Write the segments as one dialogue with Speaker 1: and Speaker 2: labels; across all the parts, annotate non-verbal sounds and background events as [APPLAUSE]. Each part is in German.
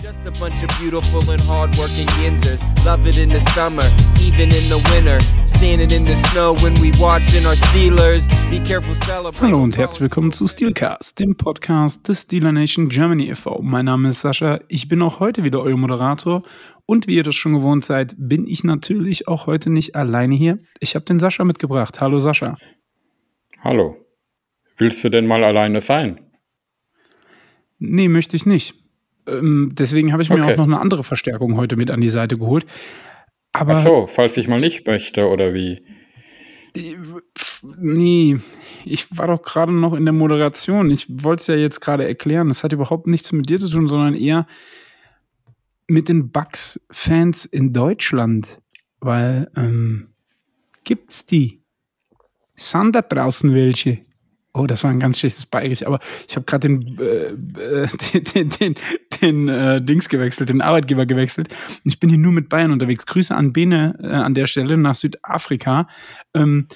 Speaker 1: Just a bunch of beautiful and hardworking yinzers. Love it in the summer, even in the winter. Standing in the snow when we watching our Steelers. Be careful celebrating.
Speaker 2: Hallo und herzlich willkommen zu Steelcast, dem Podcast des Steeler Nation Germany e.V. Mein Name ist Sascha, ich bin auch heute wieder euer Moderator und wie ihr das schon gewohnt seid, bin ich natürlich auch heute nicht alleine hier. Ich habe den Sascha mitgebracht. Hallo Sascha.
Speaker 3: Hallo. Willst du denn mal alleine sein?
Speaker 2: Nee, möchte ich nicht. Ähm, deswegen habe ich mir
Speaker 3: Okay.
Speaker 2: auch noch eine andere Verstärkung heute mit an die Seite geholt. Aber
Speaker 3: Ach so, falls ich mal nicht möchte oder wie?
Speaker 2: nee, ich war doch gerade noch in der Moderation. Ich wollte es ja jetzt gerade erklären. Das hat überhaupt nichts mit dir zu tun, sondern eher mit den Bucks-Fans in Deutschland. Weil, ähm, gibt's die? Sind da draußen welche? Oh, das war ein ganz schlechtes Bayerisch, aber ich habe gerade den, äh, [LAUGHS] den, den, den, den äh, Dings gewechselt, den Arbeitgeber gewechselt. Und ich bin hier nur mit Bayern unterwegs. Grüße an Bene äh, an der Stelle nach Südafrika. Ähm,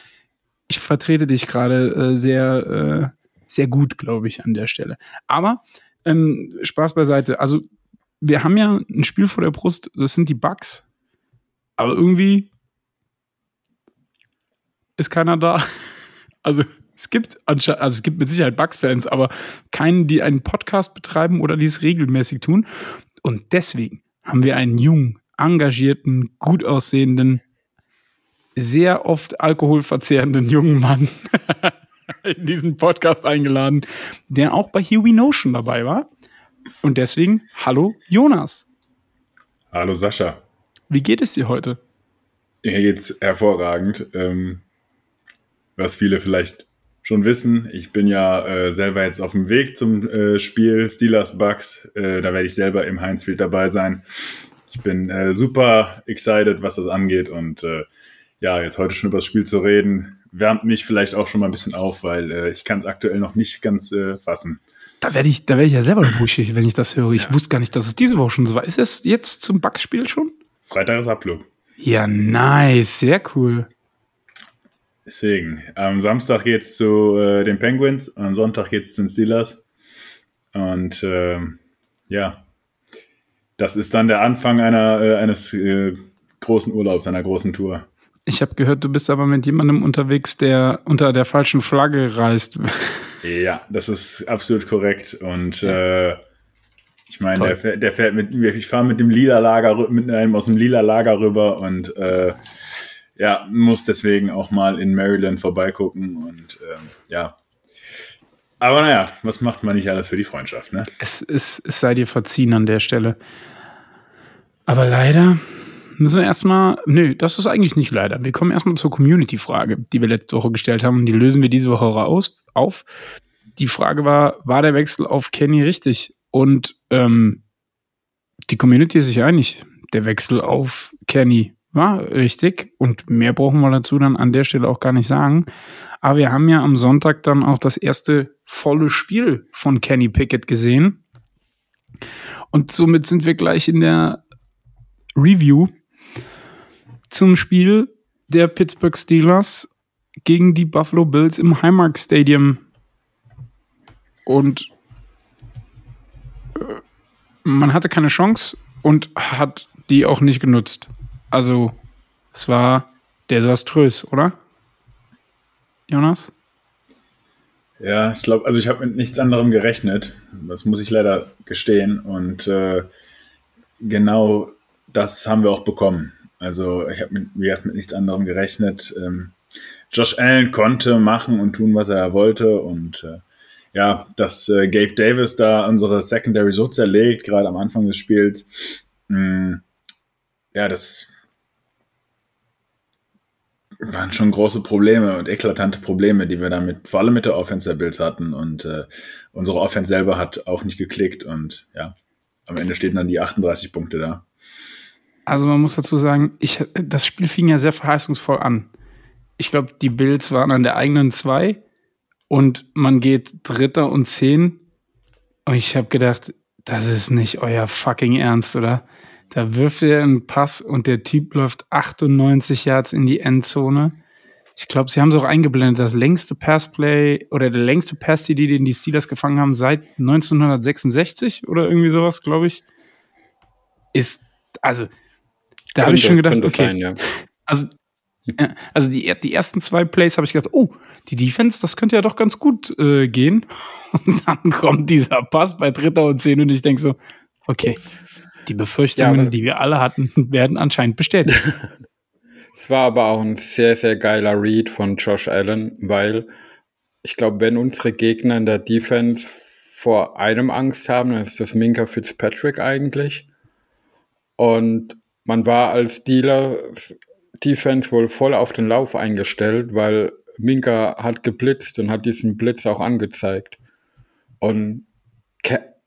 Speaker 2: ich vertrete dich gerade äh, sehr, äh, sehr gut, glaube ich, an der Stelle. Aber ähm, Spaß beiseite. Also, wir haben ja ein Spiel vor der Brust, das sind die Bugs. Aber irgendwie ist keiner da. [LAUGHS] Also, es gibt ansche- also es gibt mit Sicherheit Bugs-Fans, aber keinen, die einen Podcast betreiben oder die es regelmäßig tun. Und deswegen haben wir einen jungen, engagierten, gut aussehenden, sehr oft alkoholverzehrenden jungen Mann [LAUGHS] in diesen Podcast eingeladen, der auch bei Here We Notion dabei war. Und deswegen, hallo Jonas.
Speaker 4: Hallo Sascha.
Speaker 2: Wie geht es dir heute?
Speaker 4: Hier geht's hervorragend. Ähm, was viele vielleicht schon wissen, ich bin ja äh, selber jetzt auf dem Weg zum äh, Spiel Steelers Bucks. Äh, da werde ich selber im Heinzfield dabei sein. Ich bin äh, super excited, was das angeht und äh, ja, jetzt heute schon über das Spiel zu reden, wärmt mich vielleicht auch schon mal ein bisschen auf, weil äh, ich kann es aktuell noch nicht ganz fassen.
Speaker 2: Da werde ich, da werde ich ja selber wuschig, [LAUGHS] wenn ich das höre. Ich wusste gar nicht, dass es diese Woche schon so war. Ist es jetzt zum Bugs-Spiel schon?
Speaker 4: Freitag ist Abflug.
Speaker 2: Ja, nice, sehr cool.
Speaker 4: Deswegen, am Samstag geht's zu äh, den Penguins, und am Sonntag geht's zu den Steelers. Und ähm, ja, das ist dann der Anfang einer, äh, eines äh, großen Urlaubs, einer großen Tour.
Speaker 2: Ich habe gehört, du bist aber mit jemandem unterwegs, der unter der falschen Flagge reist. [LAUGHS]
Speaker 4: Ja, das ist absolut korrekt. Und äh, ich meine, der, fährt- der fährt mit mir, ich fahre mit dem lila Lager, mit einem aus dem lila Lager rüber und äh, ja, muss deswegen auch mal in Maryland vorbeigucken. Und ähm, ja. Aber naja, was macht man nicht alles für die Freundschaft, ne?
Speaker 2: Es, es, es sei dir verziehen an der Stelle. Aber leider müssen wir erstmal. Nö, das ist eigentlich nicht leider. Wir kommen erstmal zur Community-Frage, die wir letzte Woche gestellt haben. Und die lösen wir diese Woche raus, auf. Die Frage war: War der Wechsel auf Kenny richtig? Und ähm, die Community ist sich einig. Der Wechsel auf Kenny war richtig. Und mehr brauchen wir dazu dann an der Stelle auch gar nicht sagen. Aber wir haben ja am Sonntag dann auch das erste volle Spiel von Kenny Pickett gesehen. Und somit sind wir gleich in der Review zum Spiel der Pittsburgh Steelers gegen die Buffalo Bills im Highmark Stadium. Und äh, man hatte keine Chance und hat die auch nicht genutzt. Also, es war desaströs, oder? Jonas?
Speaker 4: Ja, ich glaube, also ich habe mit nichts anderem gerechnet. Das muss ich leider gestehen. Und äh, genau das haben wir auch bekommen. Also ich habe mit, mit nichts anderem gerechnet. Ähm, Josh Allen konnte machen und tun, was er wollte. Und äh, ja, dass äh, Gabe Davis da unsere Secondary so zerlegt, gerade am Anfang des Spiels, mh, ja, das waren schon große Probleme und eklatante Probleme, die wir damit, vor allem mit der Offense der Bills hatten. Und äh, unsere Offense selber hat auch nicht geklickt. Und ja, am Ende stehen dann die 38 Punkte da.
Speaker 2: Also man muss dazu sagen, ich, das Spiel fing ja sehr verheißungsvoll an. Ich glaube, die Bills waren an der eigenen zwei und man geht Dritter und Zehn. Und ich habe gedacht, das ist nicht euer fucking Ernst, oder? Da wirft er einen Pass und der Typ läuft 98 Yards in die Endzone. Ich glaube, sie haben es auch eingeblendet, das längste Passplay oder der längste Pass, die den die Steelers gefangen haben seit 1966 oder irgendwie sowas, glaube ich. ist, also, da habe ich schon gedacht, okay. Sein,
Speaker 3: ja.
Speaker 2: Also, ja, also die, die ersten zwei Plays habe ich gedacht, oh, die Defense, das könnte ja doch ganz gut äh, gehen. [LAUGHS] Und dann kommt dieser Pass bei Dritter und Zehn und ich denke so, okay, die Befürchtungen, ja, die wir alle hatten, [LAUGHS] werden anscheinend bestätigt. [LAUGHS]
Speaker 3: es war aber auch ein sehr, sehr geiler Read von Josh Allen, weil ich glaube, wenn unsere Gegner in der Defense vor einem Angst haben, dann ist das Minka Fitzpatrick eigentlich. Und man war als Dealer Defense wohl voll auf den Lauf eingestellt, weil Minka hat geblitzt und hat diesen Blitz auch angezeigt. Und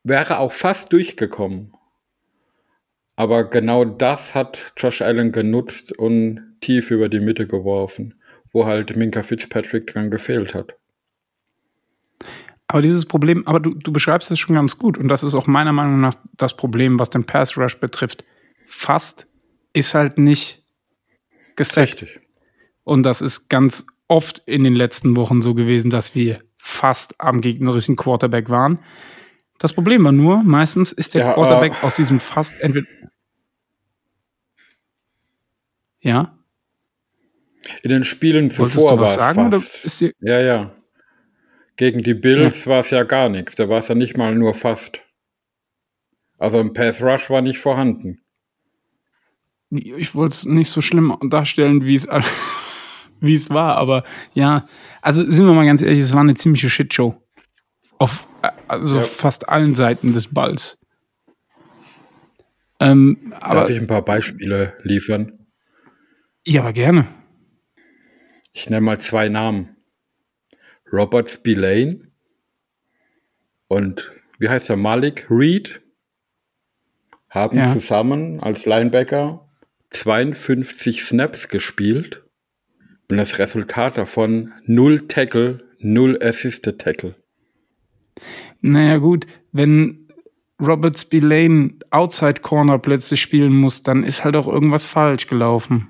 Speaker 3: wäre auch fast durchgekommen. Aber genau das hat Josh Allen genutzt und tief über die Mitte geworfen, wo halt Minka Fitzpatrick dran gefehlt hat.
Speaker 2: Aber dieses Problem, aber du, du beschreibst es schon ganz gut und das ist auch meiner Meinung nach das Problem, was den Pass Rush betrifft. Fast ist halt nicht gesackt. Richtig. Und das ist ganz oft in den letzten Wochen so gewesen, dass wir fast am gegnerischen Quarterback waren. Das Problem war nur, meistens ist der ja, Quarterback uh, aus diesem fast entweder. Ja?
Speaker 3: In den Spielen zuvor war es fast. ja, ja. Gegen die Bills ja. war es ja gar nichts. Da war es ja nicht mal nur fast. Also ein Path Rush war nicht vorhanden.
Speaker 2: Ich wollte es nicht so schlimm darstellen, wie es [LAUGHS] wie es war, aber ja, also sind wir mal ganz ehrlich, es war eine ziemliche Shitshow. Auf also ja. fast allen Seiten des Balls.
Speaker 3: Ähm, Darf ich ein paar Beispiele liefern?
Speaker 2: Ja, aber gerne.
Speaker 3: Ich nenne mal zwei Namen. Robert Spillane und wie heißt er, Malik Reed haben ja. zusammen als Linebacker 52 Snaps gespielt und das Resultat davon 0 Tackle, 0 Assisted Tackle.
Speaker 2: Naja gut, wenn Robert Spillane Outside Corner plötzlich spielen muss, dann ist halt auch irgendwas falsch gelaufen.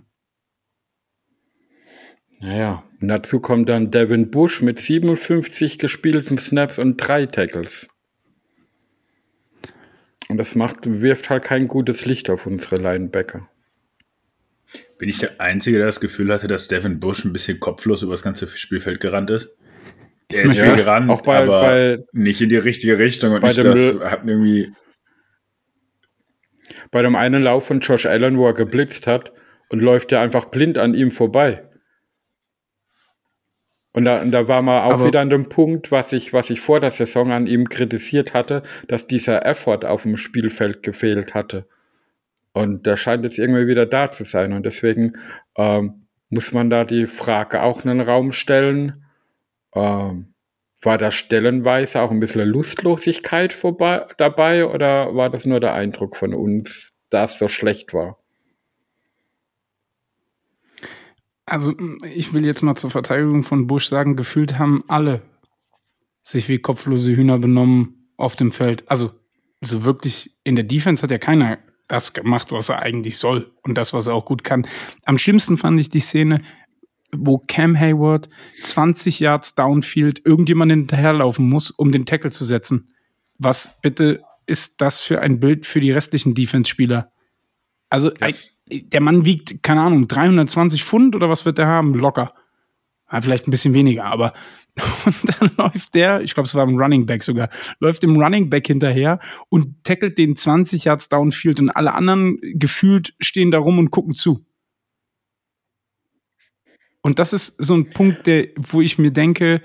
Speaker 3: Naja, und dazu kommt dann Devin Bush mit 57 gespielten Snaps und drei Tackles. Und das macht, wirft halt kein gutes Licht auf unsere Linebacker.
Speaker 4: Bin ich der Einzige, der das Gefühl hatte, dass Devin Bush ein bisschen kopflos über das ganze Spielfeld gerannt ist? Er ist ja, viel gerannt, auch bei, aber bei, nicht in die richtige Richtung und nicht das hat irgendwie.
Speaker 3: Bei dem einen Lauf von Josh Allen, wo er geblitzt hat und läuft ja einfach blind an ihm vorbei. Und da, und da war man auch Aber wieder an dem Punkt, was ich, was ich vor der Saison an ihm kritisiert hatte, dass dieser Effort auf dem Spielfeld gefehlt hatte. Und der scheint jetzt irgendwie wieder da zu sein. Und deswegen ähm, muss man da die Frage auch in den Raum stellen. Ähm, war da stellenweise auch ein bisschen Lustlosigkeit vorbei, dabei oder war das nur der Eindruck von uns, dass es so schlecht war?
Speaker 2: Also, ich will jetzt mal zur Verteidigung von Bush sagen, gefühlt haben alle sich wie kopflose Hühner benommen auf dem Feld. Also, so wirklich in der Defense hat ja keiner das gemacht, was er eigentlich soll und das, was er auch gut kann. Am schlimmsten fand ich die Szene, wo Cam Hayward 20 Yards downfield irgendjemand hinterherlaufen muss, um den Tackle zu setzen. Was bitte ist das für ein Bild für die restlichen Defense-Spieler? Also, ja der Mann wiegt, keine Ahnung, 320 Pfund oder was wird der haben? Locker. Ja, vielleicht ein bisschen weniger, aber [LAUGHS] und dann läuft der, ich glaube, es war ein Running Back sogar, läuft dem Running Back hinterher und tackelt den 20 Yards downfield und alle anderen gefühlt stehen da rum und gucken zu. Und das ist so ein Punkt, der, wo ich mir denke,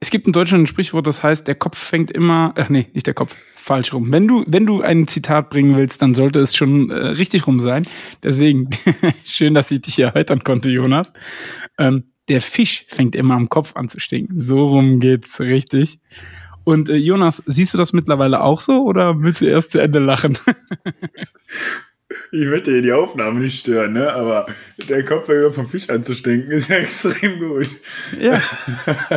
Speaker 2: es gibt in Deutschland ein Sprichwort, das heißt, der Kopf fängt immer, ach nee, nicht der Kopf, falsch rum. Wenn du, wenn du ein Zitat bringen willst, dann sollte es schon äh, richtig rum sein. Deswegen, [LAUGHS] schön, dass ich dich erheitern konnte, Jonas. Ähm, der Fisch fängt immer am Kopf an zu stinken. So rum geht's richtig. Und äh, Jonas, siehst du das mittlerweile auch so oder willst du erst zu Ende lachen? [LAUGHS]
Speaker 4: Ich möchte hier die Aufnahme nicht stören, ne? aber der Kopf vom Fisch anzustinken ist ja [LAUGHS] extrem gut.
Speaker 2: Ja.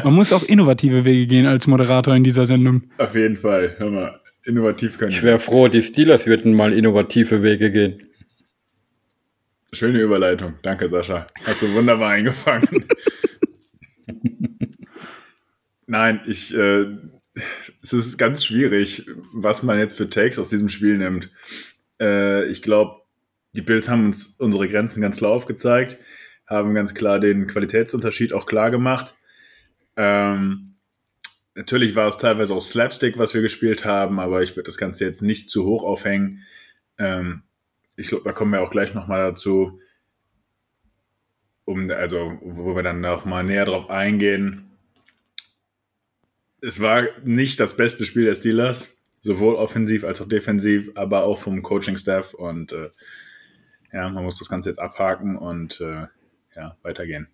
Speaker 2: Man muss auch innovative Wege gehen als Moderator in dieser Sendung.
Speaker 4: Auf jeden Fall. Hör mal, innovativ können
Speaker 3: Ich wäre froh, die Steelers würden mal innovative Wege gehen.
Speaker 4: Schöne Überleitung. Danke, Sascha. Hast du wunderbar eingefangen. [LAUGHS] Nein, ich, äh, es ist ganz schwierig, was man jetzt für Takes aus diesem Spiel nimmt. Äh, ich glaube, die Bills haben uns unsere Grenzen ganz klar aufgezeigt, haben ganz klar den Qualitätsunterschied auch klar gemacht. Ähm, natürlich war es teilweise auch Slapstick, was wir gespielt haben, aber ich würde das Ganze jetzt nicht zu hoch aufhängen. Ähm, ich glaube, da kommen wir auch gleich nochmal dazu, um, also, wo wir dann nochmal näher drauf eingehen. Es war nicht das beste Spiel der Steelers, sowohl offensiv als auch defensiv, aber auch vom Coaching-Staff und äh, ja, man muss das Ganze jetzt abhaken und äh, ja, weitergehen.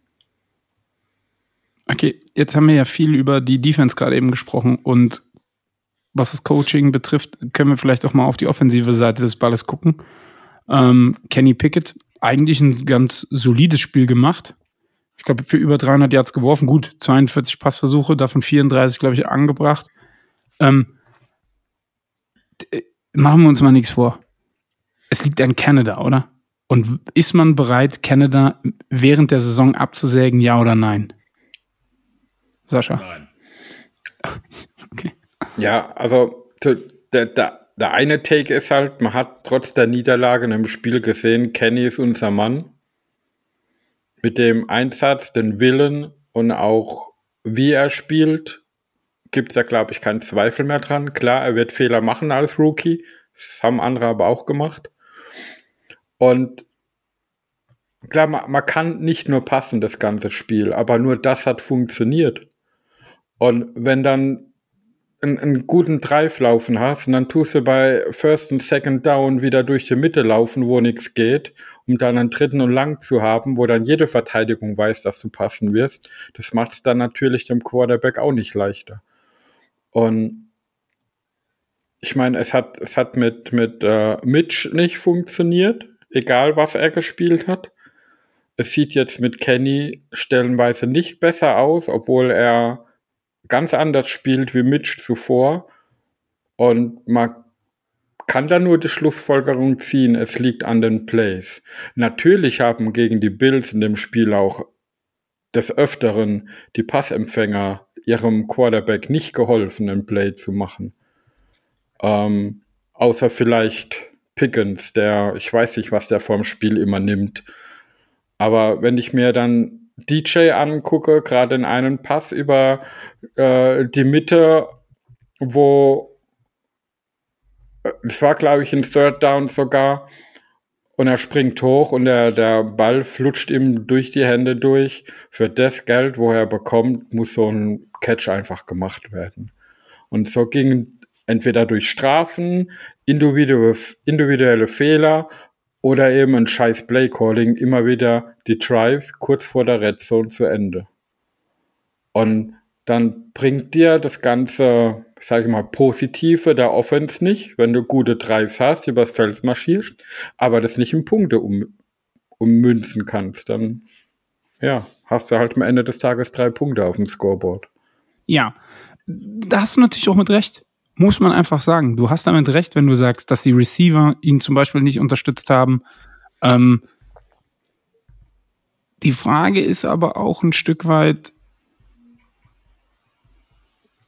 Speaker 2: Okay, jetzt haben wir ja viel über die Defense gerade eben gesprochen und was das Coaching betrifft, können wir vielleicht auch mal auf die offensive Seite des Balles gucken. Ähm, Kenny Pickett, eigentlich ein ganz solides Spiel gemacht. Ich glaube, für über 300 Yards geworfen. Gut, 42 Passversuche, davon 34, glaube ich, angebracht. Ähm, äh, machen wir uns mal nichts vor. Es liegt an Canada, oder? Und ist man bereit, Canada während der Saison abzusägen, ja oder nein? Sascha?
Speaker 4: Nein. [LAUGHS]
Speaker 3: Okay. Ja, also der, der, der eine Take ist halt, man hat trotz der Niederlage in dem Spiel gesehen, Kenny ist unser Mann. Mit dem Einsatz, den Willen und auch wie er spielt, gibt es ja, glaube ich, keinen Zweifel mehr dran. Klar, er wird Fehler machen als Rookie. Das haben andere aber auch gemacht. Und klar, man, man kann nicht nur passen, das ganze Spiel, aber nur das hat funktioniert. Und wenn dann einen, einen guten Drive laufen hast und dann tust du bei First und Second Down wieder durch die Mitte laufen, wo nichts geht, um dann einen dritten und lang zu haben, wo dann jede Verteidigung weiß, dass du passen wirst, das macht es dann natürlich dem Quarterback auch nicht leichter. Und ich meine, es hat, es hat mit, mit äh, Mitch nicht funktioniert, egal was er gespielt hat. Es sieht jetzt mit Kenny stellenweise nicht besser aus, obwohl er ganz anders spielt wie Mitch zuvor. Und man kann da nur die Schlussfolgerung ziehen, es liegt an den Plays. Natürlich haben gegen die Bills in dem Spiel auch des Öfteren die Passempfänger ihrem Quarterback nicht geholfen, ein Play zu machen. Ähm, außer vielleicht Pickens, der, ich weiß nicht, was der vorm Spiel immer nimmt. Aber wenn ich mir dann DJ angucke, gerade in einem Pass über äh, die Mitte, wo äh, es war, glaube ich, ein Third Down sogar, und er springt hoch und der, der Ball flutscht ihm durch die Hände durch. Für das Geld, wo er bekommt, muss so ein Catch einfach gemacht werden. Und so ging entweder durch Strafen, individuelle, individuelle Fehler oder eben ein scheiß Play-Calling immer wieder die Drives kurz vor der Red Zone zu Ende. Und dann bringt dir das ganze, sag ich mal, Positive der Offense nicht, wenn du gute Drives hast, übers Feld marschierst, aber das nicht in Punkte um, ummünzen kannst, dann ja, hast du halt am Ende des Tages drei Punkte auf dem Scoreboard.
Speaker 2: Ja, da hast du natürlich auch mit recht muss man einfach sagen. Du hast damit recht, wenn du sagst, dass die Receiver ihn zum Beispiel nicht unterstützt haben. Ähm, die Frage ist aber auch ein Stück weit,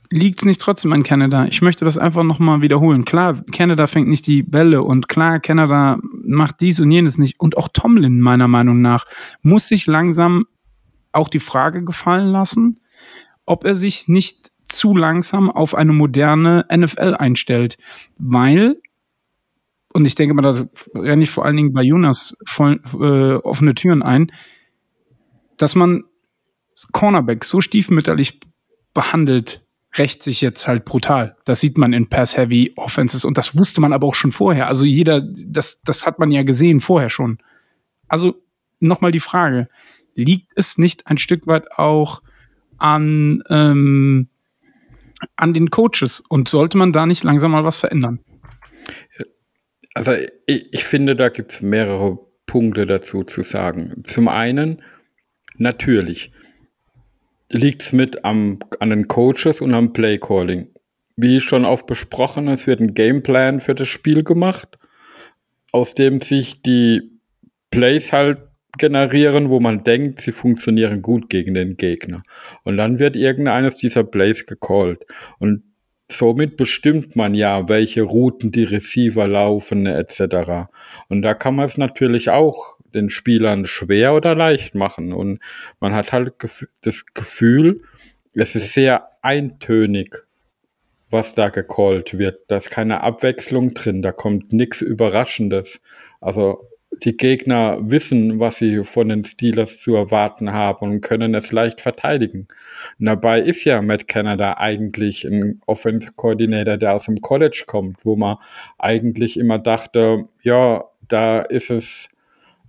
Speaker 2: liegt es nicht trotzdem an Canada? Ich möchte das einfach nochmal wiederholen. Klar, Canada fängt nicht die Bälle und klar, Canada macht dies und jenes nicht. Und auch Tomlin, meiner Meinung nach, muss sich langsam auch die Frage gefallen lassen, ob er sich nicht zu langsam auf eine moderne NFL einstellt, weil und ich denke mal, da renne ich vor allen Dingen bei Jonas voll, äh, offene Türen ein, dass man Cornerback so stiefmütterlich behandelt, rächt sich jetzt halt brutal. Das sieht man in Pass-Heavy Offenses und das wusste man aber auch schon vorher. Also jeder, das, das hat man ja gesehen vorher schon. Also nochmal die Frage, liegt es nicht ein Stück weit auch an ähm, an den Coaches und sollte man da nicht langsam mal was verändern?
Speaker 3: Also ich, ich finde, da gibt es mehrere Punkte dazu zu sagen. Zum einen, natürlich liegt es mit am, an den Coaches und am Playcalling. Wie schon oft besprochen, es wird ein Gameplan für das Spiel gemacht, aus dem sich die Plays halt generieren, wo man denkt, sie funktionieren gut gegen den Gegner. Und dann wird irgendeines dieser Plays gecallt. Und somit bestimmt man ja, welche Routen die Receiver laufen etc. Und da kann man es natürlich auch den Spielern schwer oder leicht machen. Und man hat halt das Gefühl, es ist sehr eintönig, was da gecallt wird. Da ist keine Abwechslung drin, da kommt nichts Überraschendes. Also die Gegner wissen, was sie von den Steelers zu erwarten haben und können es leicht verteidigen. Und dabei ist ja Matt Canada eigentlich ein Offensive Coordinator, der aus dem College kommt, wo man eigentlich immer dachte, ja, da ist es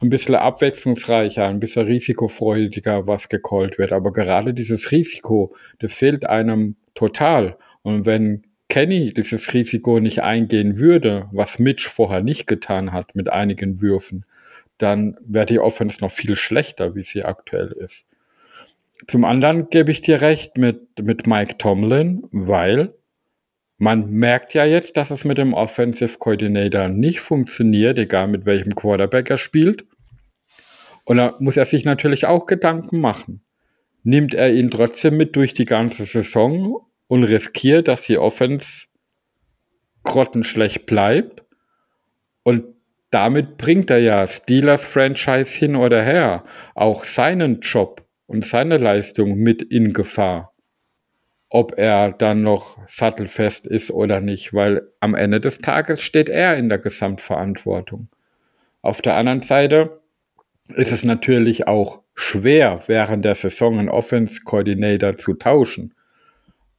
Speaker 3: ein bisschen abwechslungsreicher, ein bisschen risikofreudiger, was gecallt wird. Aber gerade dieses Risiko, das fehlt einem total. Und wenn Kenny dieses Risiko nicht eingehen würde, was Mitch vorher nicht getan hat mit einigen Würfen, dann wäre die Offense noch viel schlechter, wie sie aktuell ist. Zum anderen gebe ich dir recht mit, mit Mike Tomlin, weil man merkt ja jetzt, dass es mit dem Offensive Coordinator nicht funktioniert, egal mit welchem Quarterback er spielt. Und da muss er sich natürlich auch Gedanken machen. Nimmt er ihn trotzdem mit durch die ganze Saison und riskiert, dass die Offense grottenschlecht bleibt. Und damit bringt er ja Steelers Franchise hin oder her auch seinen Job und seine Leistung mit in Gefahr. Ob er dann noch sattelfest ist oder nicht, weil am Ende des Tages steht er in der Gesamtverantwortung. Auf der anderen Seite ist es natürlich auch schwer, während der Saison einen Offense Coordinator zu tauschen.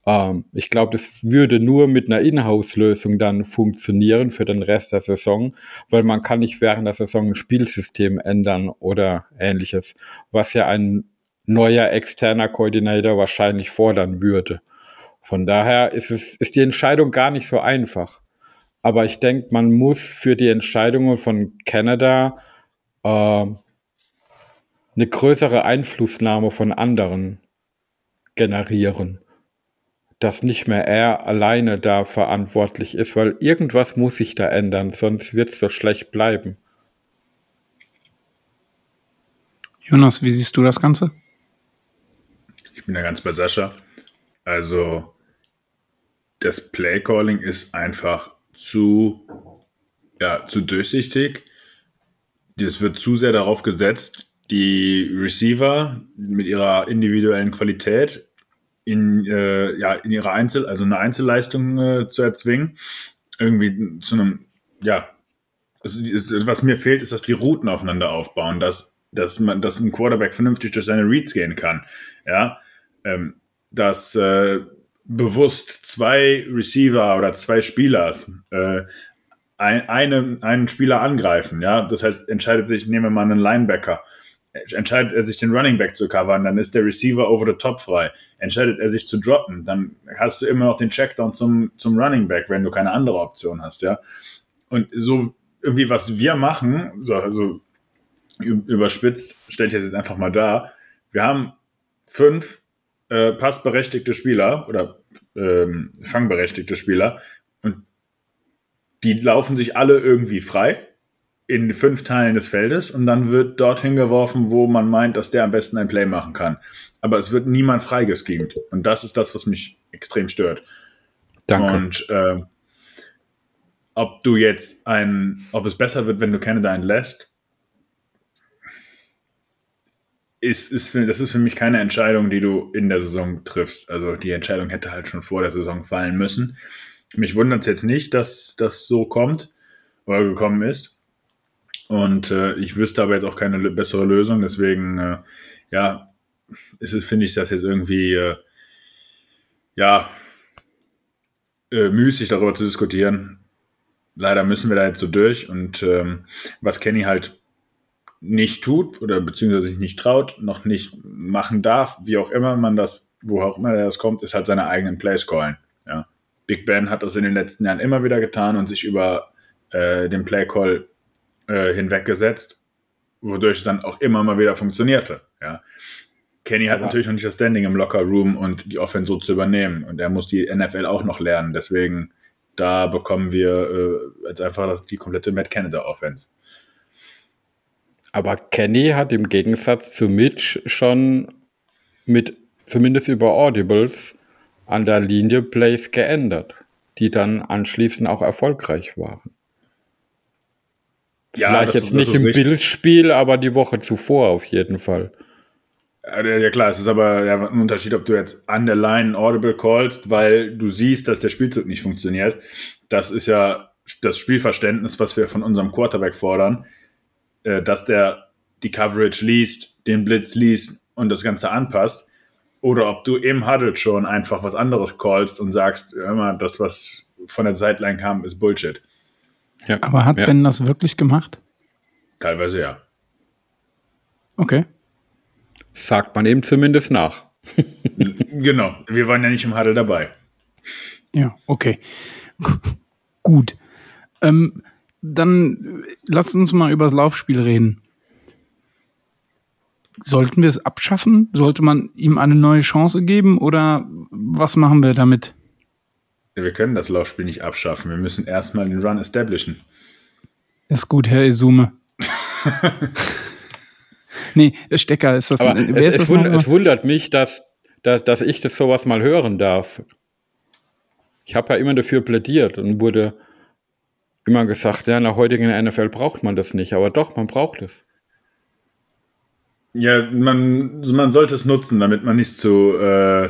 Speaker 3: Ähm, ich glaube, das würde nur mit einer Inhouse-Lösung dann funktionieren für den Rest der Saison, weil man kann nicht während der Saison ein Spielsystem ändern oder ähnliches, was ja ein neuer externer Koordinator wahrscheinlich fordern würde. Von daher ist es, ist die Entscheidung gar nicht so einfach. Aber ich denke, man muss für die Entscheidungen von Kanada äh, eine größere Einflussnahme von anderen generieren dass nicht mehr er alleine da verantwortlich ist, weil irgendwas muss sich da ändern, sonst wird es so schlecht bleiben.
Speaker 2: Jonas, wie siehst du das Ganze?
Speaker 4: Bin ja ganz bei Sascha. Also, das Playcalling ist einfach zu, ja, zu durchsichtig. Es wird zu sehr darauf gesetzt, die Receiver mit ihrer individuellen Qualität in, äh, ja, in ihre Einzel, also eine Einzelleistung äh, zu erzwingen. Irgendwie zu einem, ja, also ist, was mir fehlt, ist, dass die Routen aufeinander aufbauen, dass, dass man, dass ein Quarterback vernünftig durch seine Reads gehen kann. Ja, ähm, dass äh, bewusst zwei Receiver oder zwei Spieler äh, ein, eine, einen Spieler angreifen. Ja, das heißt, entscheidet sich, nehmen wir mal einen Linebacker entscheidet er sich den Running Back zu covern, dann ist der Receiver over the top frei. Entscheidet er sich zu droppen, dann hast du immer noch den Checkdown zum, zum Running Back, wenn du keine andere Option hast, ja. Und so irgendwie, was wir machen, so also überspitzt, stelle ich jetzt einfach mal da. Wir haben fünf äh, passberechtigte Spieler oder ähm, fangberechtigte Spieler und die laufen sich alle irgendwie frei in fünf Teilen des Feldes und dann wird dorthin geworfen, wo man meint, dass der am besten ein Play machen kann. Aber es wird niemand freigeschemt. Und das ist das, was mich extrem stört.
Speaker 3: Danke.
Speaker 4: Und äh, ob du jetzt ein, ob es besser wird, wenn du Canada entlässt, ist, ist für, das ist für mich keine Entscheidung, die du in der Saison triffst. Also die Entscheidung hätte halt schon vor der Saison fallen müssen. Mich wundert es jetzt nicht, dass das so kommt oder gekommen ist. Und äh, ich wüsste aber jetzt auch keine bessere Lösung. Deswegen, äh, ja, finde ich das jetzt irgendwie, äh, ja, äh, müßig darüber zu diskutieren. Leider müssen wir da jetzt so durch. Und ähm, was Kenny halt nicht tut oder beziehungsweise sich nicht traut, noch nicht machen darf, wie auch immer man das, wo auch immer das kommt, ist halt seine eigenen Plays callen. Ja. Big Ben hat das in den letzten Jahren immer wieder getan und sich über äh, den Play Call äh, hinweggesetzt, wodurch es dann auch immer mal wieder funktionierte. Ja. Kenny hat Aber natürlich noch nicht das Standing im Locker Room und die Offense so zu übernehmen. Und er muss die NFL auch noch lernen. Deswegen, da bekommen wir äh, jetzt einfach das, die komplette Matt Canada Offense.
Speaker 3: Aber Kenny hat im Gegensatz zu Mitch schon mit zumindest über Audibles an der Linie Plays geändert, die dann anschließend auch erfolgreich waren.
Speaker 4: Ja,
Speaker 3: Vielleicht jetzt
Speaker 4: ist-
Speaker 3: nicht im. Bills-Spiel, aber die Woche zuvor auf jeden Fall.
Speaker 4: Ja, klar, es ist aber ein Unterschied, ob du jetzt an der Line Audible callst, weil du siehst, dass der Spielzug nicht funktioniert. Das ist ja das Spielverständnis, was wir von unserem Quarterback fordern, äh, dass der die Coverage liest, den Blitz liest und das Ganze anpasst. Oder ob du im Huddle schon einfach was anderes callst und sagst, hör mal, das, was von der Sideline kam, ist Bullshit.
Speaker 3: Ja.
Speaker 2: Aber hat
Speaker 3: ja.
Speaker 2: Ben das wirklich gemacht?
Speaker 4: Teilweise ja.
Speaker 2: Okay.
Speaker 3: Sagt man ihm zumindest nach. [LAUGHS]
Speaker 4: Genau, wir waren ja nicht im Huddle dabei.
Speaker 2: Ja, okay. [LAUGHS] Gut. Ähm, dann lasst uns mal über das Laufspiel reden. Sollten wir es abschaffen? Sollte man ihm eine neue Chance geben oder was machen wir damit?
Speaker 4: Wir können das Laufspiel nicht abschaffen. Wir müssen erstmal den Run establishen.
Speaker 2: Ist gut, Herr Isume. [LAUGHS] nee, Stecker ist das.
Speaker 3: Aber es,
Speaker 2: ist
Speaker 3: es,
Speaker 2: das
Speaker 3: wund, es wundert mich, dass, dass, dass ich das sowas mal hören darf. Ich habe ja immer dafür plädiert und wurde immer gesagt, ja, in der heutigen NFL braucht man das nicht. Aber doch, man braucht es.
Speaker 4: Ja, man, man sollte es nutzen, damit man nicht zu äh,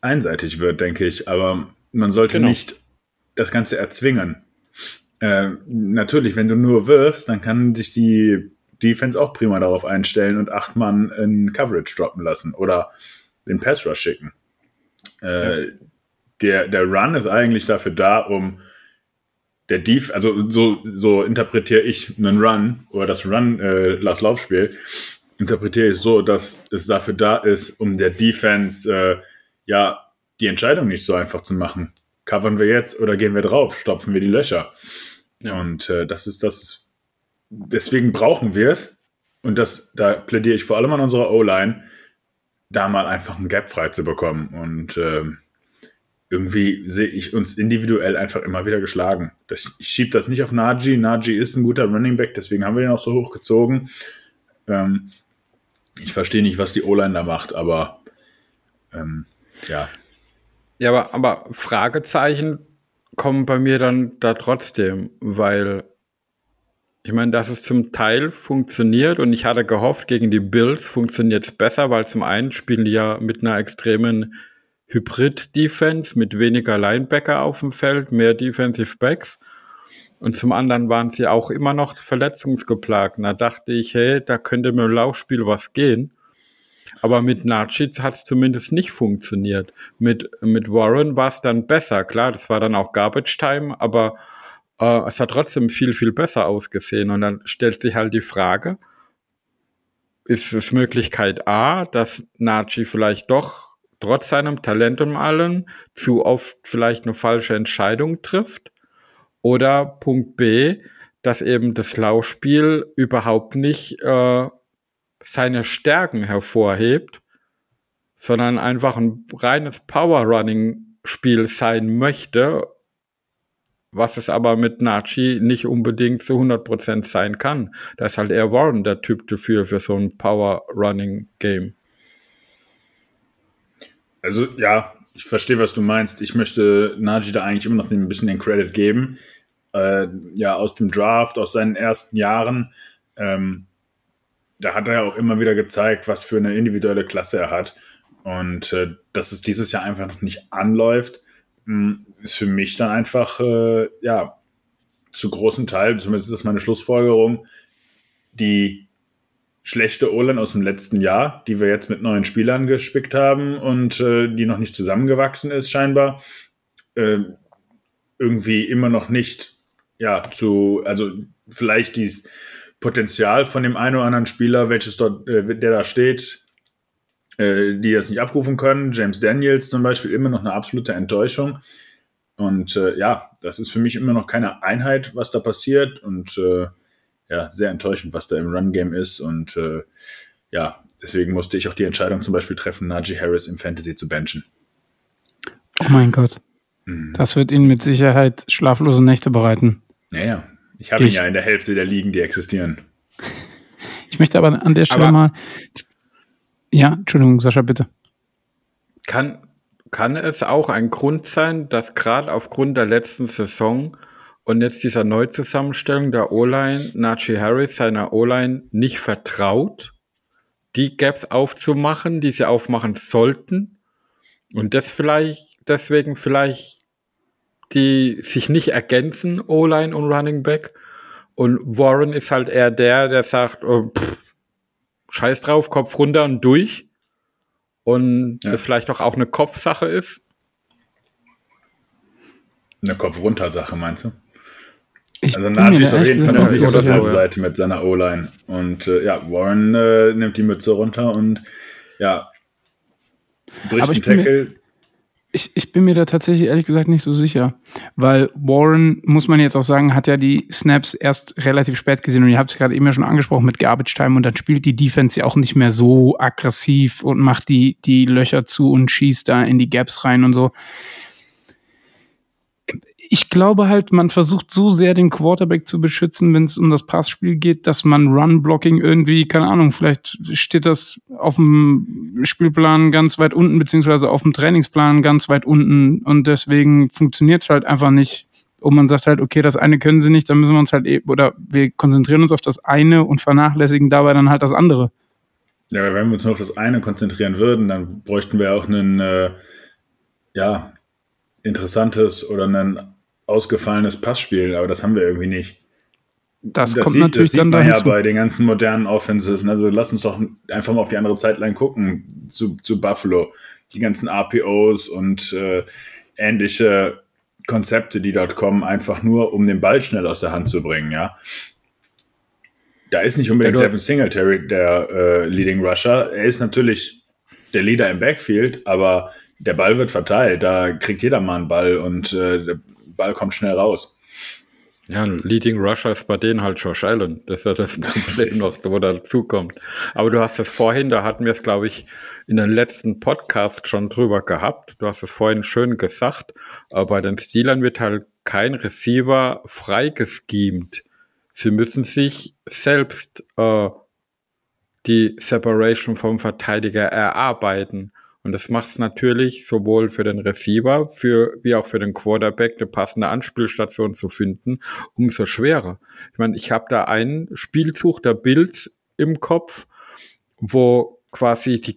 Speaker 4: einseitig wird, denke ich. Aber man sollte
Speaker 3: Genau.
Speaker 4: nicht das Ganze erzwingen. Äh, natürlich, wenn du nur wirfst, dann kann sich die Defense auch prima darauf einstellen und acht Mann in Coverage droppen lassen oder den Pass Rush schicken. Äh, der, der Run ist eigentlich dafür da, um der Def, also so, so interpretiere ich einen Run oder das Run, äh, das Laufspiel, interpretiere ich so, dass es dafür da ist, um der Defense äh, ja die Entscheidung nicht so einfach zu machen. Covern wir jetzt oder gehen wir drauf? Stopfen wir die Löcher?
Speaker 3: Ja.
Speaker 4: Und äh, das ist das. Deswegen brauchen wir es. Und das, da plädiere ich vor allem an unserer O-Line, da mal einfach einen Gap frei zu bekommen. Und ähm, irgendwie sehe ich uns individuell einfach immer wieder geschlagen. Das, ich schiebe das nicht auf Najee. Najee ist ein guter Running Back, deswegen haben wir den auch so hochgezogen. Ähm, ich verstehe nicht, was die O-Line da macht, aber ähm, ja.
Speaker 3: Ja, aber, aber Fragezeichen kommen bei mir dann da trotzdem, weil ich meine, dass es zum Teil funktioniert und ich hatte gehofft, gegen die Bills funktioniert es besser, weil zum einen spielen die ja mit einer extremen Hybrid-Defense, mit weniger Linebacker auf dem Feld, mehr Defensive Backs. Und zum anderen waren sie auch immer noch verletzungsgeplagt. Da dachte ich, hey, da könnte mit dem Laufspiel was gehen. Aber mit Nacic hat es zumindest nicht funktioniert. Mit, mit Warren war es dann besser. Klar, das war dann auch Garbage Time, aber äh, es hat trotzdem viel, viel besser ausgesehen. Und dann stellt sich halt die Frage, ist es Möglichkeit A, dass Naci vielleicht doch trotz seinem Talent und allem zu oft vielleicht eine falsche Entscheidung trifft? Oder Punkt B, dass eben das Laufspiel überhaupt nicht äh, seine Stärken hervorhebt, sondern einfach ein reines Power-Running-Spiel sein möchte, was es aber mit Nachi nicht unbedingt zu 100% sein kann. Da ist halt eher Warren der Typ dafür, für so ein Power-Running-Game.
Speaker 4: Also ja, ich verstehe, was du meinst. Ich möchte Najee da eigentlich immer noch ein bisschen den Credit geben. Äh, ja, aus dem Draft, aus seinen ersten Jahren, ähm, da hat er ja auch immer wieder gezeigt, was für eine individuelle Klasse er hat. Und äh, dass es dieses Jahr einfach noch nicht anläuft, mh, ist für mich dann einfach, äh, ja, zu großen Teil, zumindest ist das meine Schlussfolgerung, die schlechte O-Line aus dem letzten Jahr, die wir jetzt mit neuen Spielern gespickt haben und äh, die noch nicht zusammengewachsen ist, scheinbar, äh, irgendwie immer noch nicht, ja, zu, also vielleicht dieses Potenzial von dem einen oder anderen Spieler, welches dort, äh, der da steht, äh, die das nicht abrufen können. James Daniels zum Beispiel immer noch eine absolute Enttäuschung. Und äh, ja, das ist für mich immer noch keine Einheit, was da passiert. Und äh, ja, sehr enttäuschend, was da im Run-Game ist. Und äh, ja, deswegen musste ich auch die Entscheidung zum Beispiel treffen, Najee Harris im Fantasy zu benchen.
Speaker 2: Oh mein Gott.
Speaker 4: Mhm.
Speaker 2: Das wird Ihnen mit Sicherheit schlaflose Nächte bereiten.
Speaker 4: Naja, ich habe ihn ja in der Hälfte der Ligen, die existieren. [LAUGHS]
Speaker 2: Ich möchte aber an der Stelle
Speaker 3: Aber-
Speaker 2: mal. Ja, Entschuldigung, Sascha, bitte.
Speaker 3: Kann, kann es auch ein Grund sein, dass gerade aufgrund der letzten Saison und jetzt dieser Neuzusammenstellung der O-Line Najee Harris seiner O-Line nicht vertraut, die Gaps aufzumachen, die sie aufmachen sollten und das vielleicht deswegen vielleicht die sich nicht ergänzen, O-Line und Running Back. Und Warren ist halt eher der, der sagt, oh, pff, scheiß drauf, Kopf runter und durch. Und ja. das vielleicht auch, auch eine Kopfsache ist.
Speaker 4: Eine Kopf-runter-Sache, meinst du? Ich also Najee ist auf jeden Fall noch nicht auf der Seite mit seiner O-Line. Und äh, ja, Warren äh, nimmt die Mütze runter und ja,
Speaker 2: durch den Tackle. Ich, ich bin mir da tatsächlich ehrlich gesagt nicht so sicher, weil Warren, muss man jetzt auch sagen, hat ja die Snaps erst relativ spät gesehen und ihr habt es gerade eben ja schon angesprochen mit Garbage Time und dann spielt die Defense ja auch nicht mehr so aggressiv und macht die, die Löcher zu und schießt da in die Gaps rein und so ich glaube halt, man versucht so sehr den Quarterback zu beschützen, wenn es um das Passspiel geht, dass man Run-Blocking irgendwie, keine Ahnung, vielleicht steht das auf dem Spielplan ganz weit unten, beziehungsweise auf dem Trainingsplan ganz weit unten und deswegen funktioniert es halt einfach nicht. Und man sagt halt, okay, das eine können sie nicht, dann müssen wir uns halt, eben, oder wir konzentrieren uns auf das eine und vernachlässigen dabei dann halt das andere.
Speaker 4: Ja, wenn wir uns nur auf das eine konzentrieren würden, dann bräuchten wir auch einen, äh, ja, interessantes oder ein ausgefallenes Passspiel, aber das haben wir irgendwie nicht.
Speaker 2: Das, das kommt sieht, natürlich das
Speaker 4: sieht dann man ja bei den ganzen modernen Offenses. Also lass uns doch einfach mal auf die andere Zeitline gucken zu, zu Buffalo. Die ganzen RPOs und äh, ähnliche Konzepte, die dort kommen, einfach nur, um den Ball schnell aus der Hand zu bringen, ja. Da ist nicht unbedingt ja, Devin Singletary der äh, Leading Rusher. Er ist natürlich der Leader im Backfield, aber der Ball wird verteilt. Da kriegt jeder mal einen Ball und äh, der Ball kommt schnell raus.
Speaker 3: Ja, ein Leading Rusher ist bei denen halt Josh Allen. Das ist ja das [LAUGHS] [LAUGHS] Problem noch, wo dazu kommt. Aber du hast es vorhin, da hatten wir es, glaube ich, in den letzten Podcast schon drüber gehabt. Du hast es vorhin schön gesagt. Aber bei den Steelern wird halt kein Receiver freigeschemt. Sie müssen sich selbst äh, die Separation vom Verteidiger erarbeiten. Und das macht es natürlich sowohl für den Receiver für, wie auch für den Quarterback eine passende Anspielstation zu finden, umso schwerer. Ich meine, ich habe da einen Spielzug der Bills im Kopf, wo quasi die,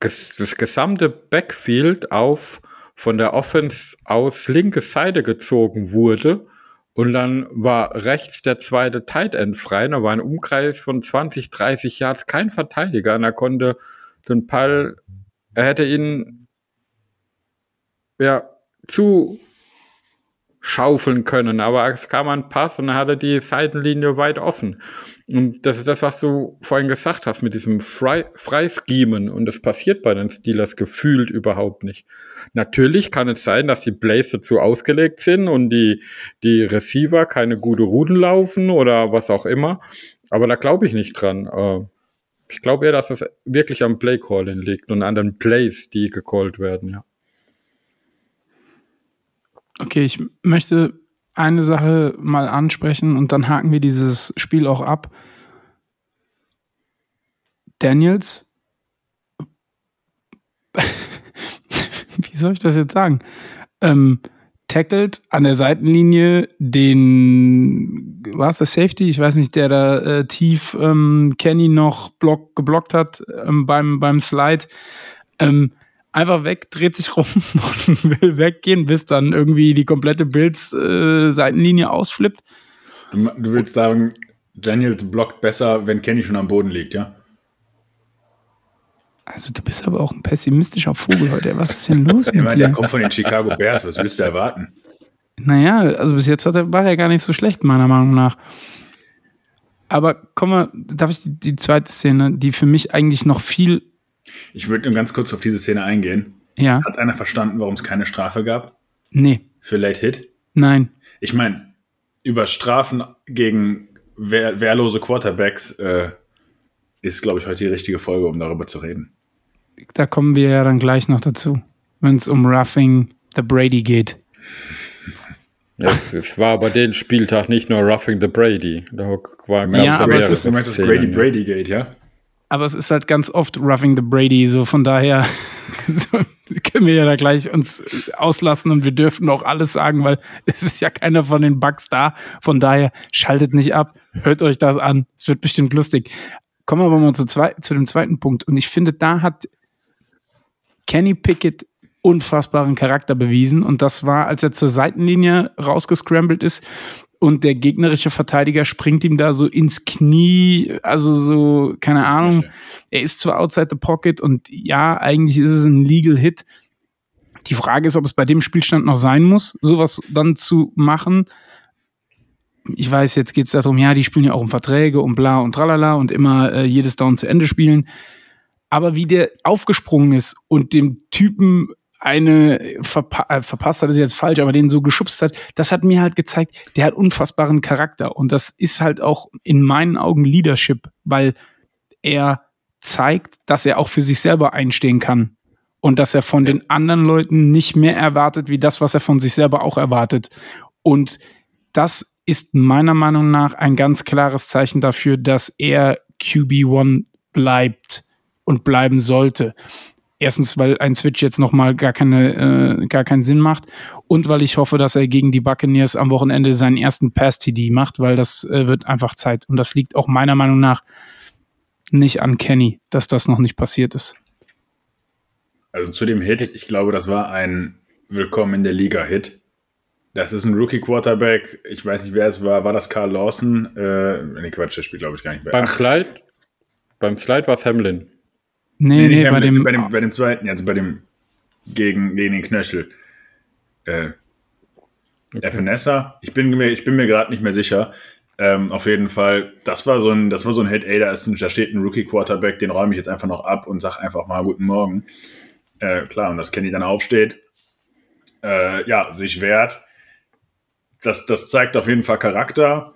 Speaker 3: das gesamte Backfield auf von der Offense aus linke Seite gezogen wurde und dann war rechts der zweite Tight End frei. Da war ein Umkreis von 20, 30 Yards kein Verteidiger und er konnte den Ball er hätte ihn ja zu schaufeln können, aber es kam ein Pass und er hatte die Seitenlinie weit offen. Und das ist das, was du vorhin gesagt hast mit diesem Frei Freischemen und das passiert bei den Steelers gefühlt überhaupt nicht. Natürlich kann es sein, dass die Plays dazu ausgelegt sind und die, die Receiver keine gute Routen laufen oder was auch immer, aber da glaube ich nicht dran. Ich glaube eher, dass es wirklich am Play-Calling liegt und an den Plays, die gecallt werden, ja.
Speaker 2: Okay, ich möchte eine Sache mal ansprechen und dann haken wir dieses Spiel auch ab. Daniels, [LAUGHS] wie soll ich das jetzt sagen? Ähm, tackelt an der Seitenlinie den, war es der Safety? Ich weiß nicht, der da äh, tief ähm, Kenny noch block, geblockt hat ähm, beim, beim Slide. Ähm, einfach weg, dreht sich rum [LAUGHS] und will weggehen, bis dann irgendwie die komplette Bilds äh, Seitenlinie ausflippt.
Speaker 4: Du, du willst sagen, Daniels blockt besser, wenn Kenny schon am Boden liegt, ja?
Speaker 2: Also du bist aber auch ein pessimistischer Vogel heute. Was ist denn los [LAUGHS]
Speaker 4: ich meine, Der kommt von den Chicago Bears. Was willst du erwarten?
Speaker 2: Naja, also bis jetzt er, war er gar nicht so schlecht, meiner Meinung nach. Aber komm mal, darf ich die, die zweite Szene, die für mich eigentlich noch viel.
Speaker 4: Ich würde nur ganz kurz auf diese Szene eingehen.
Speaker 2: Ja.
Speaker 4: Hat einer verstanden, warum es keine Strafe gab?
Speaker 2: Nee.
Speaker 4: Für Late Hit?
Speaker 2: Nein.
Speaker 4: Ich meine, über Strafen gegen wehr, wehrlose Quarterbacks äh, ist, glaube ich, heute die richtige Folge, um darüber zu reden.
Speaker 2: Da kommen wir ja dann gleich noch dazu, wenn es um Roughing the Brady geht.
Speaker 3: Es, es, war bei dem Spieltag nicht nur Roughing the Brady. Da war
Speaker 2: ganz ja, aber es ist,
Speaker 4: das Brady Brady Gate, ja?
Speaker 2: Aber es ist halt ganz oft Roughing the Brady, so von daher. [LAUGHS] können wir ja da gleich uns auslassen und wir dürfen auch alles sagen, weil es ist ja keiner von den Bugs da. Von daher schaltet nicht ab, hört euch das an. Es wird bestimmt lustig. Kommen wir aber mal zu, zwei, zu dem zweiten Punkt. Und ich finde, da hat Kenny Pickett unfassbaren Charakter bewiesen. Und das war, als er zur Seitenlinie rausgescrambled ist und der gegnerische Verteidiger springt ihm da so ins Knie, also so, keine Ahnung. Er ist zwar outside the pocket und ja, eigentlich ist es ein Legal Hit. Die Frage ist, ob es bei dem Spielstand noch sein muss, sowas dann zu machen. Ich weiß, jetzt geht es darum, ja, die spielen ja auch um Verträge und bla und tralala und immer äh, jedes Down zu Ende spielen. Aber wie der aufgesprungen ist und dem Typen eine verpa äh, verpasst hat, ist jetzt falsch, aber den so geschubst hat, das hat mir halt gezeigt, der hat unfassbaren Charakter. Und das ist halt auch in meinen Augen Leadership, weil er zeigt, dass er auch für sich selber einstehen kann. Und dass er von den anderen Leuten nicht mehr erwartet, wie das, was er von sich selber auch erwartet. Und das ist meiner Meinung nach ein ganz klares Zeichen dafür, dass er QB1 bleibt und bleiben sollte. Erstens, weil ein Switch jetzt nochmal gar, keine, äh, gar keinen Sinn macht und weil ich hoffe, dass er gegen die Buccaneers am Wochenende seinen ersten Pass-TD macht, weil das äh, wird einfach Zeit. Und das liegt auch meiner Meinung nach nicht an Kenny, dass das noch nicht passiert ist.
Speaker 4: Also zu dem Hit, ich glaube, das war ein Willkommen in der Liga-Hit. Das ist ein Rookie-Quarterback. Ich weiß nicht, wer es war. War das Carl Lawson? Äh, nee, Quatsch, der spielt, glaube ich, gar nicht mehr.
Speaker 3: Beim Slide, beim Slide war es Hamlin.
Speaker 2: Nee, nee, nee bei, dem,
Speaker 4: bei, dem, bei dem zweiten, also bei dem gegen, gegen den Knöchel. Äh, okay. Evanessa, ich bin mir, ich bin mir gerade nicht mehr sicher. Ähm, auf jeden Fall, das war so ein, das war so ein Head, ey, da, ist ein, da steht ein Rookie-Quarterback, den räume ich jetzt einfach noch ab und sag einfach mal Guten Morgen. Äh, klar, und das Kenny dann aufsteht. Äh, ja, sich wehrt. Das, das zeigt auf jeden Fall Charakter.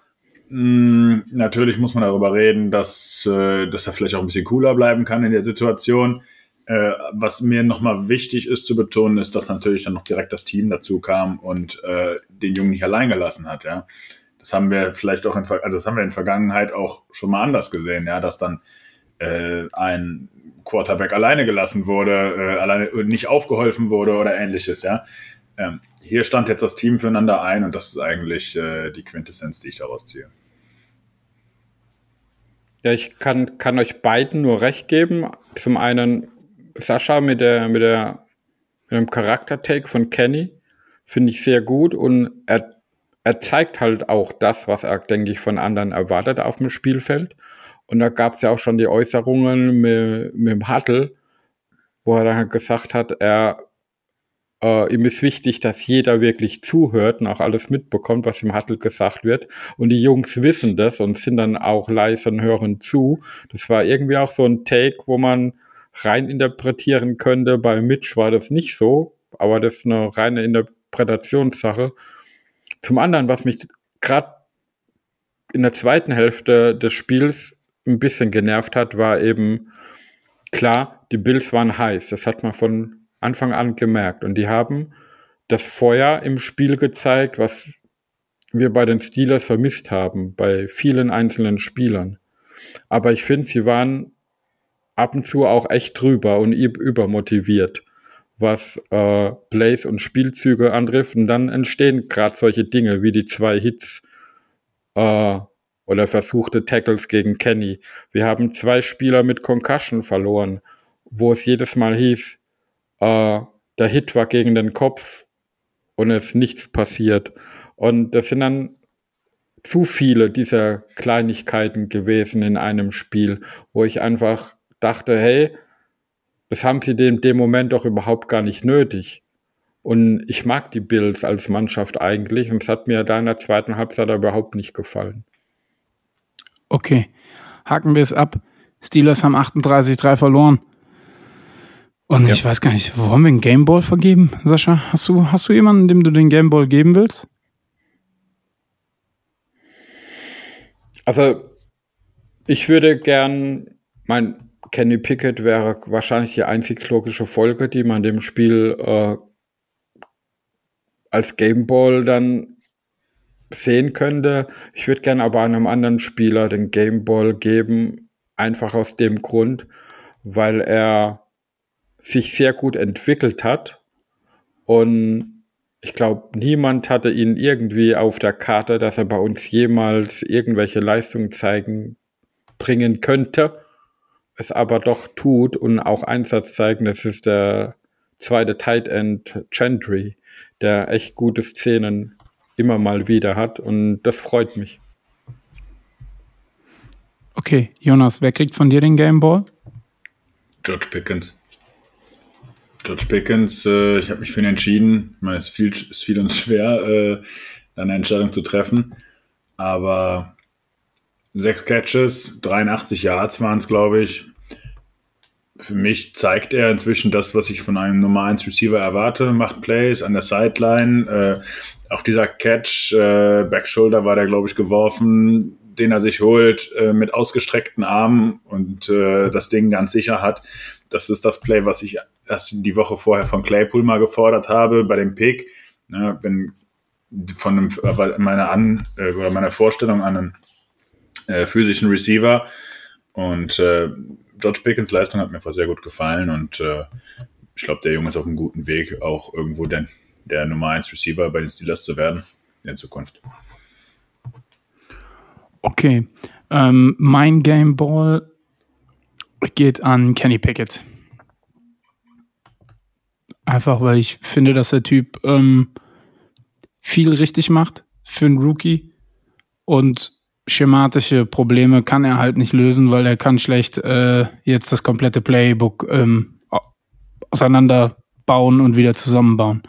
Speaker 4: Hm, natürlich muss man darüber reden, dass, äh, dass er vielleicht auch ein bisschen cooler bleiben kann in der Situation. Äh, was mir nochmal wichtig ist zu betonen, ist, dass natürlich dann noch direkt das Team dazu kam und äh, den Jungen nicht allein gelassen hat. Ja, das haben wir vielleicht auch in, also das haben wir in Vergangenheit auch schon mal anders gesehen, ja, dass dann äh, ein Quarterback alleine gelassen wurde, äh, alleine nicht aufgeholfen wurde oder ähnliches. Ja, ähm, hier stand jetzt das Team füreinander ein und das ist eigentlich äh, die Quintessenz, die ich daraus ziehe.
Speaker 3: Ja, ich kann, kann euch beiden nur recht geben. Zum einen Sascha mit der, mit der, mit dem Charakter-Take von Kenny finde ich sehr gut und er, er zeigt halt auch das, was er, denke ich, von anderen erwartet auf dem Spielfeld. Und da gab es ja auch schon die Äußerungen mit, mit dem Hattel, wo er dann halt gesagt hat, er äh, ihm ist wichtig, dass jeder wirklich zuhört und auch alles mitbekommt, was im Hattel gesagt wird. Und die Jungs wissen das und sind dann auch leise und hören zu. Das war irgendwie auch so ein Take, wo man rein interpretieren könnte. Bei Mitch war das nicht so, aber das ist eine reine Interpretationssache. Zum anderen, was mich gerade in der zweiten Hälfte des Spiels ein bisschen genervt hat, war eben klar, die Bills waren heiß. Das hat man von Anfang an gemerkt. Und die haben das Feuer im Spiel gezeigt, was wir bei den Steelers vermisst haben, bei vielen einzelnen Spielern. Aber ich finde, sie waren ab und zu auch echt drüber und übermotiviert, was äh, Plays und Spielzüge antrifft. Und dann entstehen gerade solche Dinge wie die zwei Hits äh, oder versuchte Tackles gegen Kenny. Wir haben zwei Spieler mit Concussion verloren, wo es jedes Mal hieß, äh, der Hit war gegen den Kopf und es nichts passiert. Und das sind dann zu viele dieser Kleinigkeiten gewesen in einem Spiel, wo ich einfach dachte, hey, das haben sie in dem Moment doch überhaupt gar nicht nötig. Und ich mag die Bills als Mannschaft eigentlich und es hat mir da in der zweiten Halbzeit überhaupt nicht gefallen.
Speaker 2: Okay, haken wir es ab. Steelers haben 38-3 verloren. Und ja. ich weiß gar nicht, wollen wir einen Gameball vergeben, Sascha? Hast du, hast du jemanden, dem du den Gameball geben willst?
Speaker 3: Also, ich würde gern, mein Kenny Pickett wäre wahrscheinlich die einzig logische Folge, die man dem Spiel äh, als Gameball dann sehen könnte. Ich würde gern aber einem anderen Spieler den Gameball geben, einfach aus dem Grund, weil er sich sehr gut entwickelt hat. Und ich glaube, niemand hatte ihn irgendwie auf der Karte, dass er bei uns jemals irgendwelche Leistungen zeigen, bringen könnte. Es aber doch tut und auch Einsatz zeigen. Das ist der zweite Tight End Gentry, der echt gute Szenen immer mal wieder hat. Und das freut mich.
Speaker 2: Okay, Jonas, wer kriegt von dir den Gameball?
Speaker 4: George Pickens. George Pickens, äh, ich habe mich für ihn entschieden. Ich meine, es fiel, es fiel uns [LAUGHS] schwer, äh, eine Entscheidung zu treffen. Aber sechs Catches, 83 Yards waren es, glaube ich. Für mich zeigt er inzwischen das, was ich von einem Nummer 1 Receiver erwarte. Macht Plays an der Sideline. Äh, auch dieser Catch, äh, Backshoulder war der, glaube ich, geworfen den er sich holt, äh, mit ausgestreckten Armen und äh, das Ding ganz sicher hat. Das ist das Play, was ich erst die Woche vorher von Claypool mal gefordert habe bei dem Pick. Ja, wenn von einem, meiner An äh, oder meiner Vorstellung an einen äh, physischen Receiver und äh, George Pickens Leistung hat mir sehr gut gefallen und äh, ich glaube, der Junge ist auf einem guten Weg, auch irgendwo der, der Nummer 1 Receiver bei den Steelers zu werden in Zukunft.
Speaker 2: Okay. Ähm, mein Gameball geht an Kenny Pickett. Einfach weil ich finde, dass der Typ ähm, viel richtig macht für einen Rookie und schematische Probleme kann er halt nicht lösen, weil er kann schlecht äh, jetzt das komplette Playbook ähm, auseinanderbauen und wieder zusammenbauen.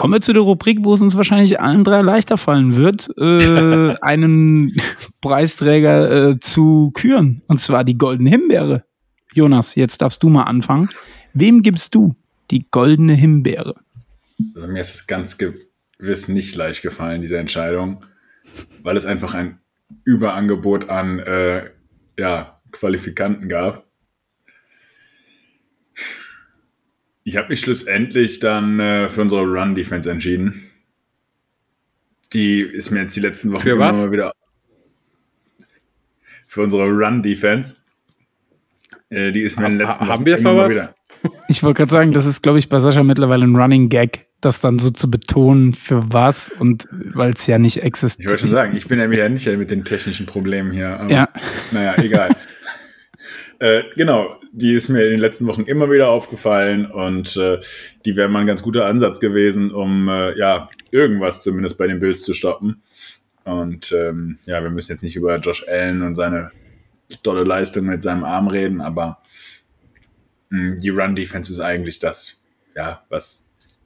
Speaker 2: Kommen wir zu der Rubrik, wo es uns wahrscheinlich allen drei leichter fallen wird, äh, [LAUGHS] einen Preisträger äh, zu küren. Und zwar die Goldene Himbeere. Jonas, jetzt darfst du mal anfangen. Wem gibst du die Goldene Himbeere?
Speaker 4: Also mir ist es ganz gewiss nicht leicht gefallen, diese Entscheidung, weil es einfach ein Überangebot an äh, ja, Qualifikanten gab. Ich habe mich schlussendlich dann äh, für unsere Run-Defense entschieden. Die ist mir jetzt die letzten Wochen
Speaker 3: für
Speaker 4: immer
Speaker 3: was?
Speaker 4: mal wieder. Für unsere Run-Defense. Äh, die ist mir in den letzten
Speaker 3: ha Wochen haben wir immer mal wieder.
Speaker 2: Ich wollte gerade sagen, das ist, glaube ich, bei Sascha mittlerweile ein Running Gag, das dann so zu betonen, für was und weil es ja nicht existiert.
Speaker 4: Ich wollte schon sagen, ich bin ja wieder nicht mit den technischen Problemen hier.
Speaker 2: Aber, ja.
Speaker 4: Naja, egal. [LAUGHS] äh, genau, die ist mir in den letzten Wochen immer wieder aufgefallen und äh, die wäre mal ein ganz guter Ansatz gewesen, um äh, ja irgendwas zumindest bei den Bills zu stoppen. Und ähm, ja, wir müssen jetzt nicht über Josh Allen und seine tolle Leistung mit seinem Arm reden, aber mh, die Run-Defense ist eigentlich das, ja, was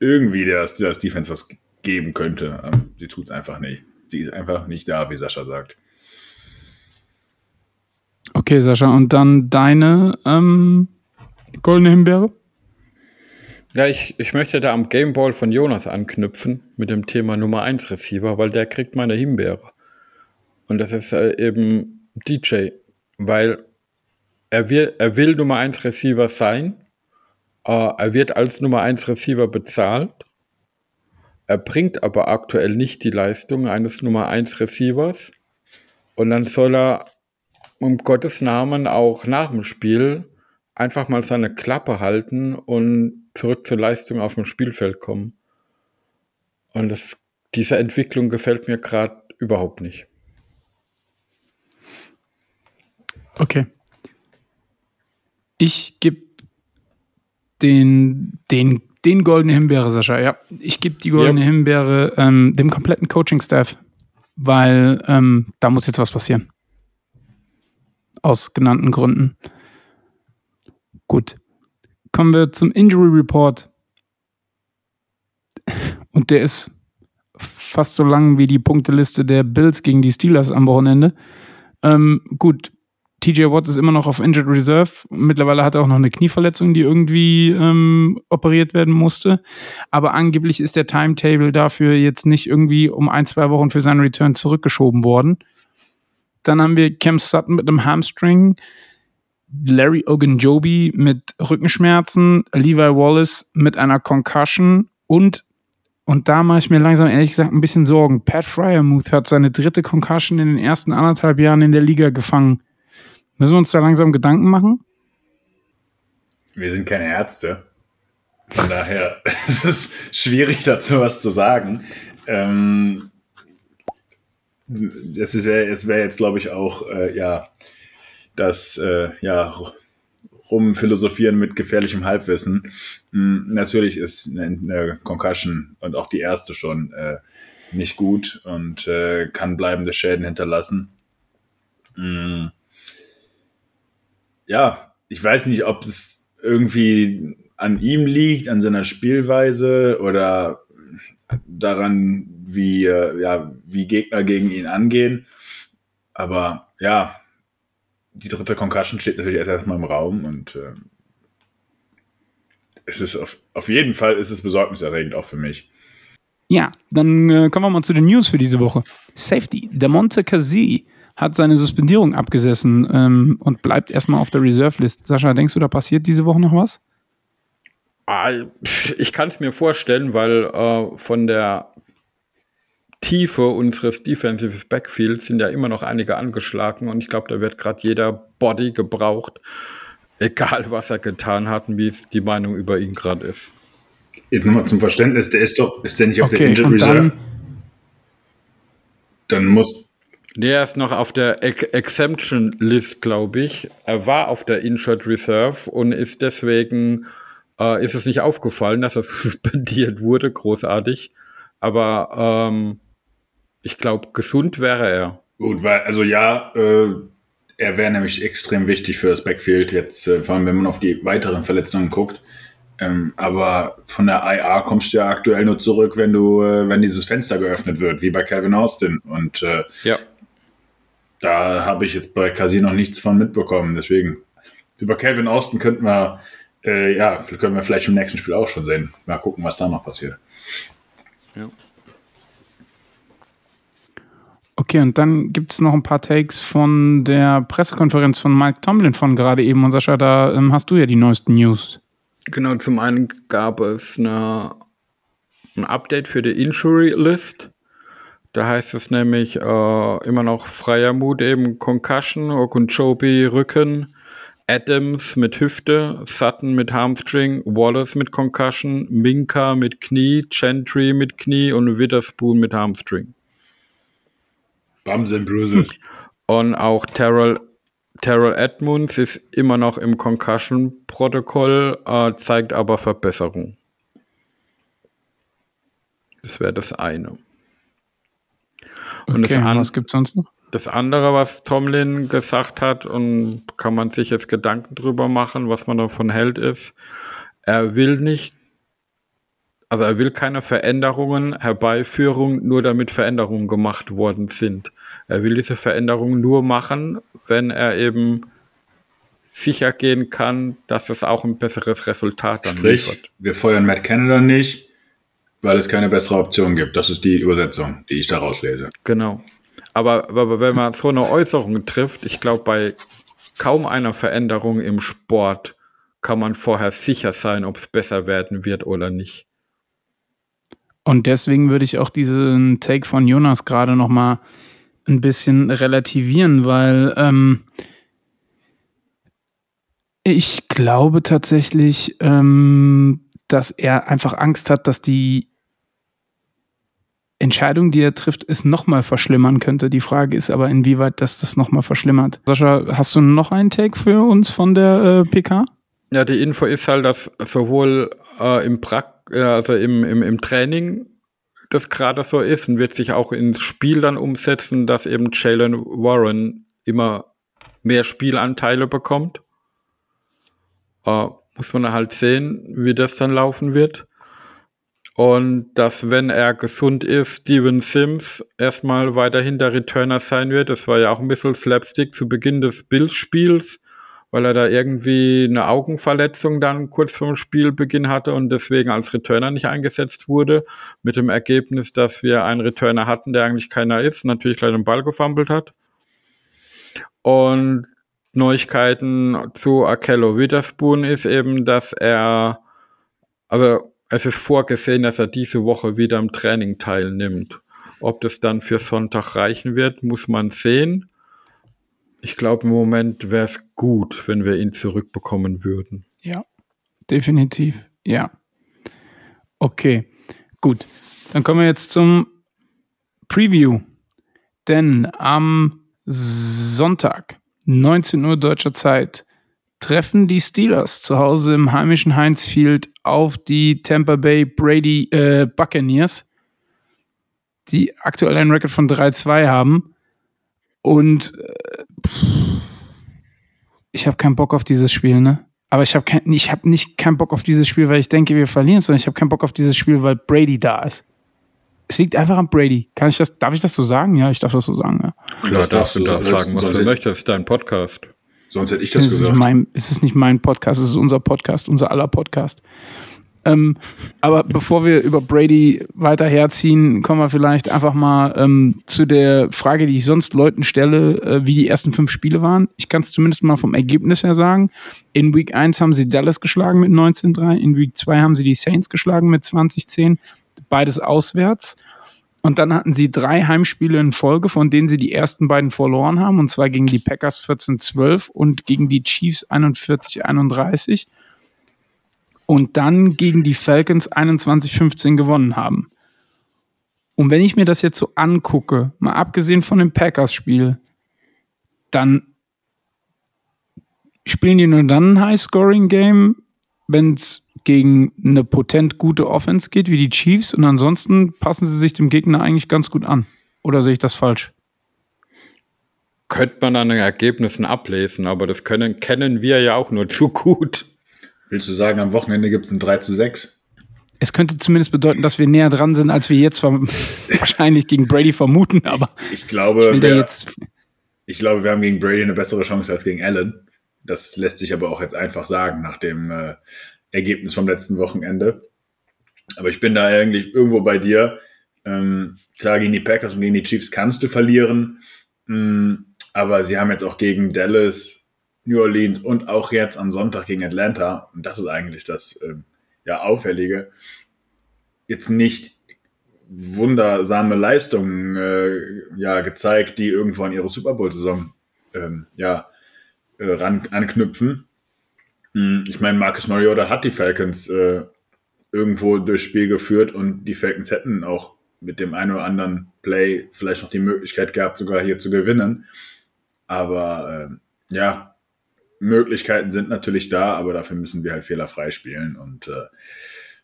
Speaker 4: irgendwie der Steelers Defense was geben könnte. Ähm, sie tut es einfach nicht. Sie ist einfach nicht da, wie Sascha sagt.
Speaker 2: Okay, Sascha, und dann deine ähm, goldene Himbeere?
Speaker 3: Ja, ich, ich möchte da am Gameball von Jonas anknüpfen mit dem Thema Nummer 1 Receiver, weil der kriegt meine Himbeere. Und das ist äh, eben DJ, weil er will, er will Nummer 1 Receiver sein. Äh, er wird als Nummer 1 Receiver bezahlt. Er bringt aber aktuell nicht die Leistung eines Nummer 1 Receivers. Und dann soll er um Gottes Namen auch nach dem Spiel einfach mal seine Klappe halten und zurück zur Leistung auf dem Spielfeld kommen. Und das, diese Entwicklung gefällt mir gerade überhaupt nicht.
Speaker 2: Okay. Ich gebe den, den, den goldene Himbeere, Sascha. Ja, ich gebe die goldene yep. Himbeere ähm, dem kompletten Coaching-Staff, weil ähm, da muss jetzt was passieren aus genannten Gründen. Gut. Kommen wir zum Injury Report. Und der ist fast so lang wie die Punkteliste der Bills gegen die Steelers am Wochenende. Ähm, gut, TJ Watt ist immer noch auf Injured Reserve. Mittlerweile hat er auch noch eine Knieverletzung, die irgendwie ähm, operiert werden musste. Aber angeblich ist der Timetable dafür jetzt nicht irgendwie um ein, zwei Wochen für seinen Return zurückgeschoben worden. Dann haben wir Cam Sutton mit einem Hamstring, Larry Ogunjobi mit Rückenschmerzen, Levi Wallace mit einer Concussion und und da mache ich mir langsam ehrlich gesagt ein bisschen Sorgen. Pat Fryermuth hat seine dritte Concussion in den ersten anderthalb Jahren in der Liga gefangen. Müssen wir uns da langsam Gedanken machen?
Speaker 4: Wir sind keine Ärzte. Von daher [LAUGHS] ist es schwierig dazu was zu sagen. Ähm, das ist es wäre jetzt, glaube ich, auch äh, ja das äh, ja rumphilosophieren mit gefährlichem Halbwissen. Hm, natürlich ist eine, eine, Concussion und auch die erste schon äh, nicht gut und äh, kann bleibende Schäden hinterlassen. Hm. Ja, ich weiß nicht, ob es irgendwie an ihm liegt, an seiner Spielweise oder daran, wie, äh, ja, wie Gegner gegen ihn angehen. Aber ja, die dritte Concussion steht natürlich erst erstmal im Raum und äh, es ist auf, auf jeden Fall ist es besorgniserregend, auch für mich.
Speaker 2: Ja, dann äh, kommen wir mal zu den News für diese Woche. Safety. Der Monte Casi hat seine Suspendierung abgesessen ähm, und bleibt erstmal auf der Reserve-List. Sascha, denkst du, da passiert diese Woche noch was?
Speaker 3: Ah, ich kann es mir vorstellen, weil äh, von der Tiefe unseres Defensive Backfields sind ja immer noch einige angeschlagen und ich glaube, da wird gerade jeder Body gebraucht, [LAUGHS] egal was er getan hat und wie es die Meinung über ihn gerade ist.
Speaker 4: Jetzt nochmal zum Verständnis, der ist doch, ist der nicht auf okay, der Injured Reserve? Dann, dann muss.
Speaker 3: Der ist noch auf der Ex Exemption List, glaube ich. Er war auf der Injured Reserve und ist deswegen, äh, ist es nicht aufgefallen, dass er [LAUGHS] suspendiert wurde, großartig. Aber ähm, ich glaube, gesund wäre er.
Speaker 4: Gut, weil, also ja, äh, er wäre nämlich extrem wichtig für das Backfield jetzt, äh, vor allem wenn man auf die weiteren Verletzungen guckt. Ähm, aber von der IA kommst du ja aktuell nur zurück, wenn du, äh, wenn dieses Fenster geöffnet wird, wie bei Calvin Austin. Und äh, ja. da habe ich jetzt bei Casino noch nichts von mitbekommen. Deswegen, über Calvin Austin könnten wir, äh, ja, können wir vielleicht im nächsten Spiel auch schon sehen. Mal gucken, was da noch passiert. Ja.
Speaker 2: Okay, und dann gibt es noch ein paar Takes von der Pressekonferenz von Mike Tomlin von gerade eben. Und Sascha, da ähm, hast du ja die neuesten News.
Speaker 3: Genau, zum einen gab es eine, ein Update für die Injury List. Da heißt es nämlich äh, immer noch freier Mut, eben Concussion, Okunchobi Rücken, Adams mit Hüfte, Sutton mit Hamstring, Wallace mit Concussion, Minka mit Knie, Gentry mit Knie und Witherspoon mit Hamstring.
Speaker 4: Bums and Bruises.
Speaker 3: Und auch Terrell, Terrell Edmonds ist immer noch im Concussion-Protokoll, äh, zeigt aber Verbesserung. Das wäre das eine.
Speaker 2: Und okay, das was gibt es sonst noch?
Speaker 3: Das andere, was Tomlin gesagt hat, und kann man sich jetzt Gedanken drüber machen, was man davon hält, ist, er will nicht also er will keine Veränderungen herbeiführen, nur damit Veränderungen gemacht worden sind. Er will diese Veränderungen nur machen, wenn er eben sicher gehen kann, dass es auch ein besseres Resultat dann
Speaker 4: Sprich, liefert. Wir feuern Matt Canada nicht, weil es keine bessere Option gibt. Das ist die Übersetzung, die ich daraus lese.
Speaker 3: Genau. Aber, aber wenn man so eine Äußerung trifft, ich glaube, bei kaum einer Veränderung im Sport kann man vorher sicher sein, ob es besser werden wird oder nicht.
Speaker 2: Und deswegen würde ich auch diesen Take von Jonas gerade noch mal ein bisschen relativieren, weil ähm, ich glaube tatsächlich, ähm, dass er einfach Angst hat, dass die Entscheidung, die er trifft, es nochmal verschlimmern könnte. Die Frage ist aber, inwieweit das das nochmal verschlimmert. Sascha, hast du noch einen Take für uns von der äh, PK?
Speaker 3: Ja, die Info ist halt, dass sowohl äh, im Prakt also im, im, im Training das gerade so ist und wird sich auch ins Spiel dann umsetzen, dass eben Jalen Warren immer mehr Spielanteile bekommt. Äh, muss man halt sehen, wie das dann laufen wird. Und dass, wenn er gesund ist, Steven Sims erstmal weiterhin der Returner sein wird. Das war ja auch ein bisschen Slapstick zu Beginn des Bills-Spiels weil er da irgendwie eine Augenverletzung dann kurz vorm Spielbeginn hatte und deswegen als Returner nicht eingesetzt wurde. Mit dem Ergebnis, dass wir einen Returner hatten, der eigentlich keiner ist, natürlich leider den Ball gefummelt hat. Und Neuigkeiten zu Akello Witherspoon ist eben, dass er, also es ist vorgesehen, dass er diese Woche wieder im Training teilnimmt. Ob das dann für Sonntag reichen wird, muss man sehen. Ich glaube, im Moment wäre es gut, wenn wir ihn zurückbekommen würden.
Speaker 2: Ja. definitiv. Ja. Okay, gut. Dann kommen wir jetzt zum Preview. Denn am Sonntag, 19 Uhr deutscher Zeit, treffen die Steelers zu Hause im heimischen Heinz Field auf die Tampa Bay Brady äh, Buccaneers, die aktuell einen Rekord von 3-2 haben. Und äh, ich habe keinen Bock auf dieses Spiel, ne? Aber ich habe kein, ich hab nicht keinen Bock auf dieses Spiel, weil ich denke, wir verlieren, sondern ich habe keinen Bock auf dieses Spiel, weil Brady da ist. Es liegt einfach an Brady. Kann ich das, darf ich das so sagen? Ja, ich darf das so sagen, ja.
Speaker 3: Klar, darfst du das sagen, was du möchtest, dein Podcast.
Speaker 4: Sonst hätte ich das
Speaker 2: es
Speaker 4: gesagt.
Speaker 2: Ist mein, es ist nicht mein Podcast, es ist unser Podcast, unser aller Podcast. Ähm, aber bevor wir über Brady weiter herziehen, kommen wir vielleicht einfach mal ähm, zu der Frage, die ich sonst Leuten stelle, äh, wie die ersten fünf Spiele waren. Ich kann es zumindest mal vom Ergebnis her sagen. In Week 1 haben sie Dallas geschlagen mit 19-3, in Week 2 haben sie die Saints geschlagen mit 20-10, beides auswärts. Und dann hatten sie drei Heimspiele in Folge, von denen sie die ersten beiden verloren haben, und zwar gegen die Packers 14-12 und gegen die Chiefs 41-31 und dann gegen die Falcons 21-15 gewonnen haben. Und wenn ich mir das jetzt so angucke, mal abgesehen von dem Packers-Spiel, dann spielen die nur dann ein High-Scoring-Game, wenn es gegen eine potent gute Offense geht, wie die Chiefs, und ansonsten passen sie sich dem Gegner eigentlich ganz gut an. Oder sehe ich das falsch?
Speaker 3: Könnte man an den Ergebnissen ablesen, aber das können, kennen wir ja auch nur zu gut.
Speaker 4: Willst du sagen, am Wochenende gibt es ein 3 zu 6?
Speaker 2: Es könnte zumindest bedeuten, dass wir näher dran sind, als wir jetzt [LAUGHS] wahrscheinlich gegen Brady vermuten, aber
Speaker 4: ich glaube,
Speaker 2: ich,
Speaker 4: wir,
Speaker 2: jetzt
Speaker 4: ich glaube, wir haben gegen Brady eine bessere Chance als gegen Allen. Das lässt sich aber auch jetzt einfach sagen nach dem äh, Ergebnis vom letzten Wochenende. Aber ich bin da eigentlich irgendwo bei dir. Ähm, klar, gegen die Packers und gegen die Chiefs kannst du verlieren. Mh, mm, aber sie haben jetzt auch gegen Dallas, New Orleans und auch jetzt am Sonntag gegen Atlanta, und das ist eigentlich das äh, ja, Auffällige, jetzt nicht wundersame Leistungen äh, ja, gezeigt, die irgendwo an ihre Super Bowl-Saison ähm, ja, äh, ran, anknüpfen. Hm, ich meine, Marcus Mariota hat die Falcons äh, irgendwo durchs Spiel geführt und die Falcons hätten auch mit dem einen oder anderen Play vielleicht noch die Möglichkeit gehabt, sogar hier zu gewinnen. Aber äh, ja, Möglichkeiten sind natürlich da, aber dafür müssen wir halt fehlerfrei spielen. Und äh,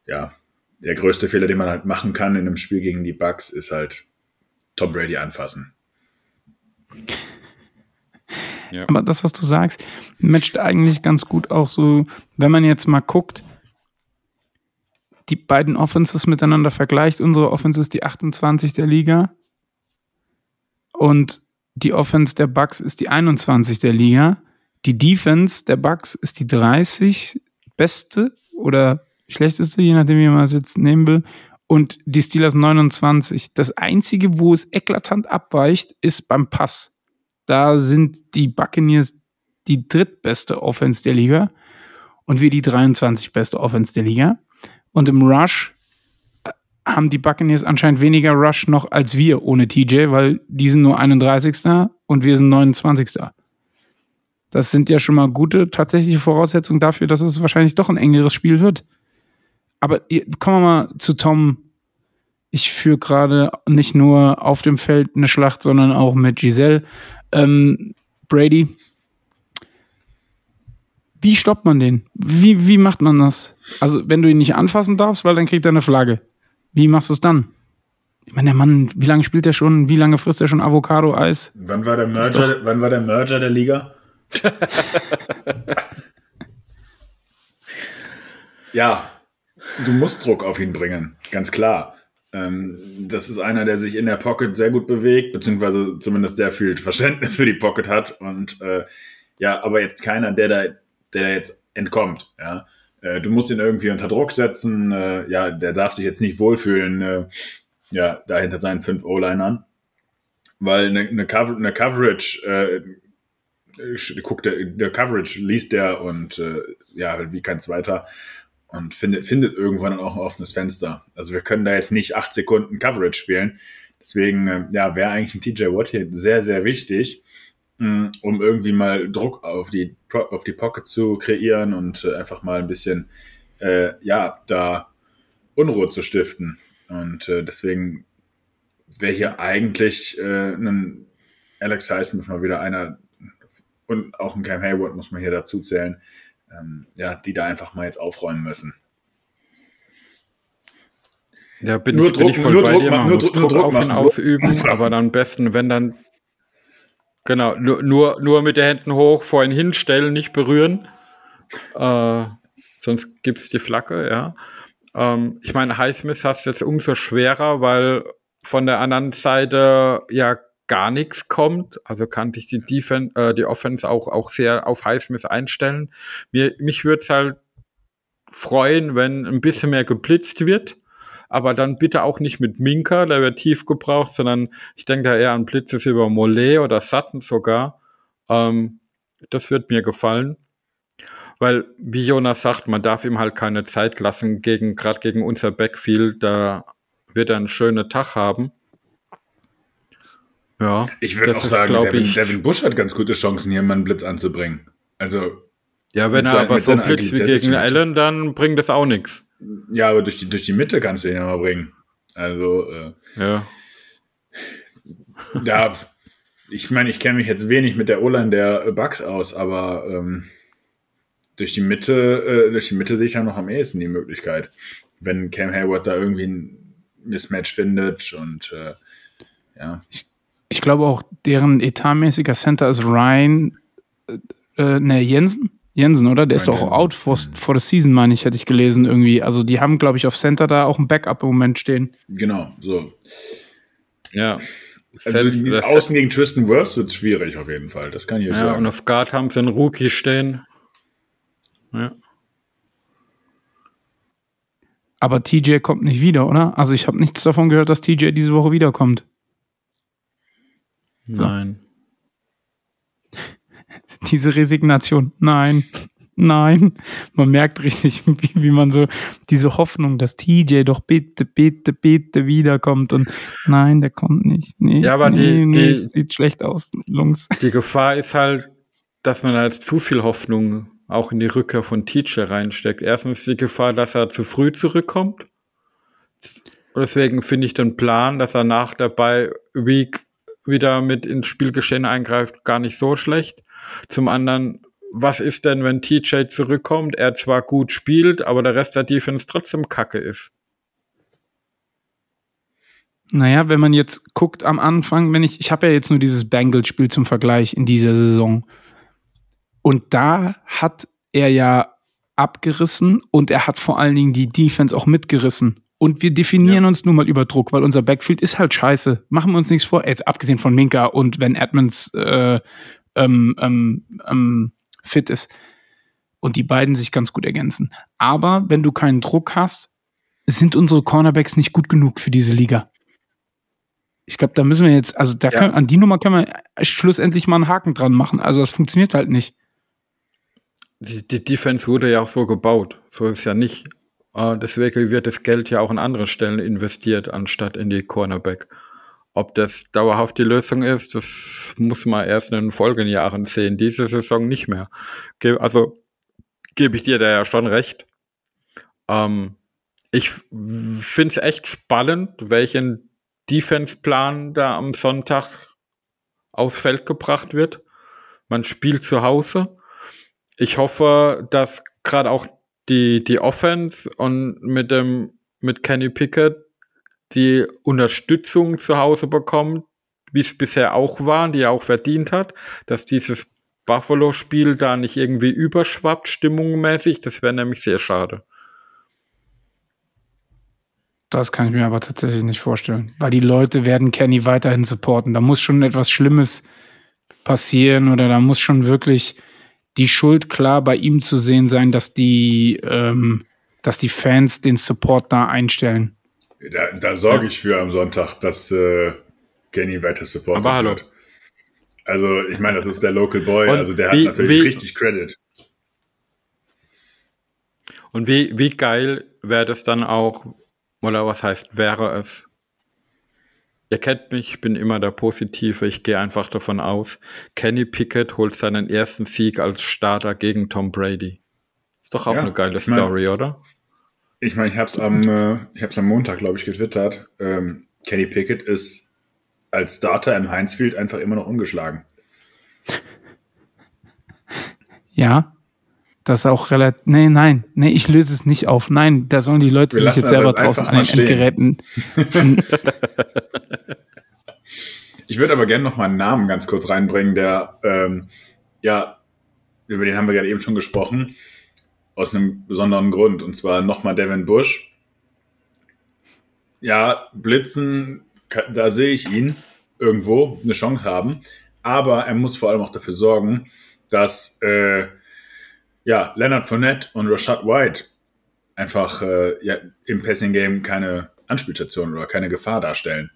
Speaker 4: ja, der größte Fehler, den man halt machen kann in einem Spiel gegen die Bucks, ist halt Tom Brady anfassen. [LAUGHS]
Speaker 2: Ja. Aber das, was du sagst, matcht eigentlich ganz gut auch so, wenn man jetzt mal guckt, die beiden Offenses miteinander vergleicht. Unsere Offense ist die 28 der Liga und die Offense der Bucks ist die 21 der Liga. Die Defense der Bucks ist die 30 beste oder schlechteste, je nachdem, wie man es jetzt nehmen will. Und die Steelers 29. Das einzige, wo es eklatant abweicht, ist beim Pass. Da sind die Buccaneers die drittbeste Offense der Liga und wir die 23 beste Offense der Liga. Und im Rush äh, haben die Buccaneers anscheinend weniger Rush noch als wir ohne TJ, weil die sind nur 31. und wir sind 29. Das sind ja schon mal gute tatsächliche Voraussetzungen dafür, dass es wahrscheinlich doch ein engeres Spiel wird. Aber kommen wir mal zu Tom. Ich führe gerade nicht nur auf dem Feld eine Schlacht, sondern auch mit Giselle. Ähm, Brady, wie stoppt man den? Wie, wie macht man das? Also, wenn du ihn nicht anfassen darfst, weil dann kriegt er eine Flagge. Wie machst du es dann? Ich meine, der Mann, wie lange spielt er schon? Wie lange frisst er schon Avocado-Eis?
Speaker 4: Wann war der Merger, wann war der Merger der Liga? Ja, du musst Druck auf ihn bringen, ganz klar. Ähm, das ist einer, der sich in der Pocket sehr gut bewegt, beziehungsweise zumindest sehr viel Verständnis für die Pocket hat. Und äh, ja, aber jetzt keiner, der da, der da jetzt entkommt. Ja, äh, du musst ihn irgendwie unter Druck setzen. Äh, ja, der darf sich jetzt nicht wohlfühlen. Äh, ja, da hinter seinen fünf O-Linern, weil eine, eine, Cover eine Coverage äh, guckt der, der Coverage liest der und äh, ja, wie kein zweiter und findet, findet irgendwann auch ein offenes Fenster. Also wir können da jetzt nicht acht Sekunden Coverage spielen. Deswegen, äh, ja, wäre eigentlich ein TJ Watt hier sehr, sehr wichtig, mh, mm, um irgendwie mal Druck auf die, auf die Pocket zu kreieren und äh, einfach mal ein bisschen, äh, ja, da Unruhe zu stiften. Und äh, deswegen wäre hier eigentlich äh, ein Alex Highsmith mal wieder einer und auch ein Cam Hayward muss man hier dazu zählen, ähm, ja, die da einfach mal jetzt aufräumen müssen.
Speaker 3: Ja, bin nur ich, Druck, bin ich voll nur bei Druck, dir. Man nur, muss Druck, Druck auf ihn ausüben, [LAUGHS] aber dann am besten, wenn dann genau, nur, nur, nur mit den Händen hoch vor ihn hinstellen, nicht berühren. Äh, sonst gibt es die Flagge, ja. Ähm, ich meine, Highsmith hast jetzt umso schwerer, weil von der anderen Seite ja gar nichts kommt. Also kann sich die Defense, äh, die Offense auch, auch sehr auf Highsmith einstellen. Mir, mich würde es halt freuen, wenn ein bisschen mehr geblitzt wird. Aber dann bitte auch nicht mit Minka, der wird tief gebraucht, sondern ich denke da eher an Blitzes über Mollet oder Sutton sogar. Ähm, das wird mir gefallen. Weil, wie Jonas sagt, man darf ihm halt keine Zeit lassen, gegen, gerade gegen unser Backfield, da wird er einen schönen Tag haben.
Speaker 4: Ja. Ich würde auch sagen, Devin, ich, Devin, Bush hat ganz gute Chancen, hier mal einen Blitz anzubringen. Also.
Speaker 3: Ja, wenn er aber so blitzt wie gegen Allen, dann bringt das auch nichts.
Speaker 4: Ja, aber durch die, durch die Mitte kannst du ihn ja mal bringen. Also. Äh,
Speaker 3: ja.
Speaker 4: Ja, ich meine, ich kenne mich jetzt wenig mit der O-Line der Bugs aus, aber ähm, durch die Mitte, äh, durch die Mitte sehe ich ja noch am ehesten die Möglichkeit. Wenn Cam Hayward da irgendwie ein Mismatch findet und äh, ja.
Speaker 2: Ich, ich, glaube auch, deren etatmäßiger Center ist Ryan, äh, äh ne, Jensen. Jensen, oder? Der Ryan ist doch auch out for, for the season, meine ich, hätte ich gelesen irgendwie. Also die haben, glaube ich, auf Center da auch ein Backup im Moment stehen.
Speaker 4: Genau, so.
Speaker 3: Ja.
Speaker 4: Also außen gegen Tristan Wirfs wird es schwierig auf jeden Fall. Das kann ich
Speaker 3: ja, sagen. Ja, und auf Guard haben sie einen Rookie stehen. Ja.
Speaker 2: Aber TJ kommt nicht wieder, oder? Also ich habe nichts davon gehört, dass TJ diese Woche wiederkommt.
Speaker 3: Nein. [LAUGHS]
Speaker 2: Diese Resignation. Nein. Nein. Man merkt richtig, wie, wie, man so diese Hoffnung, dass TJ doch bitte, bitte, bitte wiederkommt und nein, der kommt nicht. Nee,
Speaker 3: ja, aber nee, die, nee, die
Speaker 2: sieht schlecht aus, Lungs.
Speaker 3: Die Gefahr ist halt, dass man als zu viel Hoffnung auch in die Rückkehr von Teacher reinsteckt. Erstens die Gefahr, dass er zu früh zurückkommt. Deswegen finde ich den Plan, dass er nach der Bye Week wieder mit ins Spielgeschehen eingreift, gar nicht so schlecht. Zum anderen, was ist denn, wenn TJ zurückkommt, er zwar gut spielt, aber der Rest der Defense trotzdem kacke ist?
Speaker 2: Naja, wenn man jetzt guckt am Anfang, wenn ich, ich habe ja jetzt nur dieses Bengals-Spiel zum Vergleich in dieser Saison. Und da hat er ja abgerissen und er hat vor allen Dingen die Defense auch mitgerissen. Und wir definieren ja. uns nun mal über Druck, weil unser Backfield ist halt scheiße. Machen wir uns nichts vor. Jetzt abgesehen von Minka und wenn Edmonds äh, ähm, ähm, ähm, fit ist und die beiden sich ganz gut ergänzen. Aber wenn du keinen Druck hast, sind unsere Cornerbacks nicht gut genug für diese Liga. Ich glaube, da müssen wir jetzt, also da ja. können, an die Nummer können wir schlussendlich mal einen Haken dran machen. Also das funktioniert halt nicht
Speaker 3: die, die Defense wurde ja auch so gebaut. So ist es ja nicht. Äh, deswegen wird das Geld ja auch an anderen Stellen investiert, anstatt in die Cornerback. Ob das dauerhaft die Lösung ist, das muss man erst in den folgenden Jahren sehen. Diese Saison nicht mehr. Also gebe ich dir da ja schon recht. Ähm, ich finde es echt spannend, welchen Defense-Plan da am Sonntag aufs Feld gebracht wird. Man spielt zu Hause ich hoffe, dass gerade auch die, die Offense und mit dem, mit Kenny Pickett die Unterstützung zu Hause bekommt, wie es bisher auch war, die er auch verdient hat, dass dieses Buffalo-Spiel da nicht irgendwie überschwappt, stimmungsmäßig, das wäre nämlich sehr schade.
Speaker 2: Das kann ich mir aber tatsächlich nicht vorstellen, weil die Leute werden Kenny weiterhin supporten. Da muss schon etwas Schlimmes passieren oder da muss schon wirklich die Schuld klar bei ihm zu sehen sein, dass die, ähm, dass die Fans den Support da einstellen.
Speaker 4: Da, da sorge ich für am Sonntag, dass äh, Kenny weiter supportet Aber hallo. wird. Also, ich meine, das ist der Local Boy, und also der wie, hat natürlich wie, richtig Credit.
Speaker 3: Und wie, wie geil wäre das dann auch, oder was heißt, wäre es, Ihr kennt mich, ich bin immer der Positive. Ich gehe einfach davon aus, Kenny Pickett holt seinen ersten Sieg als Starter gegen Tom Brady. Ist doch auch
Speaker 4: Ja,
Speaker 3: eine geile
Speaker 4: ich mein-
Speaker 3: Story, oder?
Speaker 4: Ich meine, ich habe es am, äh, ich hab's am Montag, glaube ich, getwittert. Ähm, Kenny Pickett ist als Starter im Heinz-Field einfach immer noch ungeschlagen.
Speaker 2: Ja. Das ist auch relativ. Nee, nein, nee, ich löse es nicht auf. Nein, da sollen die Leute
Speaker 4: Wir
Speaker 2: sich jetzt selber
Speaker 4: jetzt
Speaker 2: draußen an den. Endgeräten. [LAUGHS]
Speaker 4: Ich würde aber gerne noch mal einen Namen ganz kurz reinbringen, der, ähm, ja, über den haben wir gerade eben schon gesprochen, aus einem besonderen Grund, und zwar nochmal Devin Bush. Ja, Blitzen, da sehe ich ihn irgendwo eine Chance haben, aber er muss vor allem auch dafür sorgen, dass äh, ja, Leonard Fournette und Rashad White einfach äh, ja, im Passing Game keine Anspielstation oder keine Gefahr darstellen.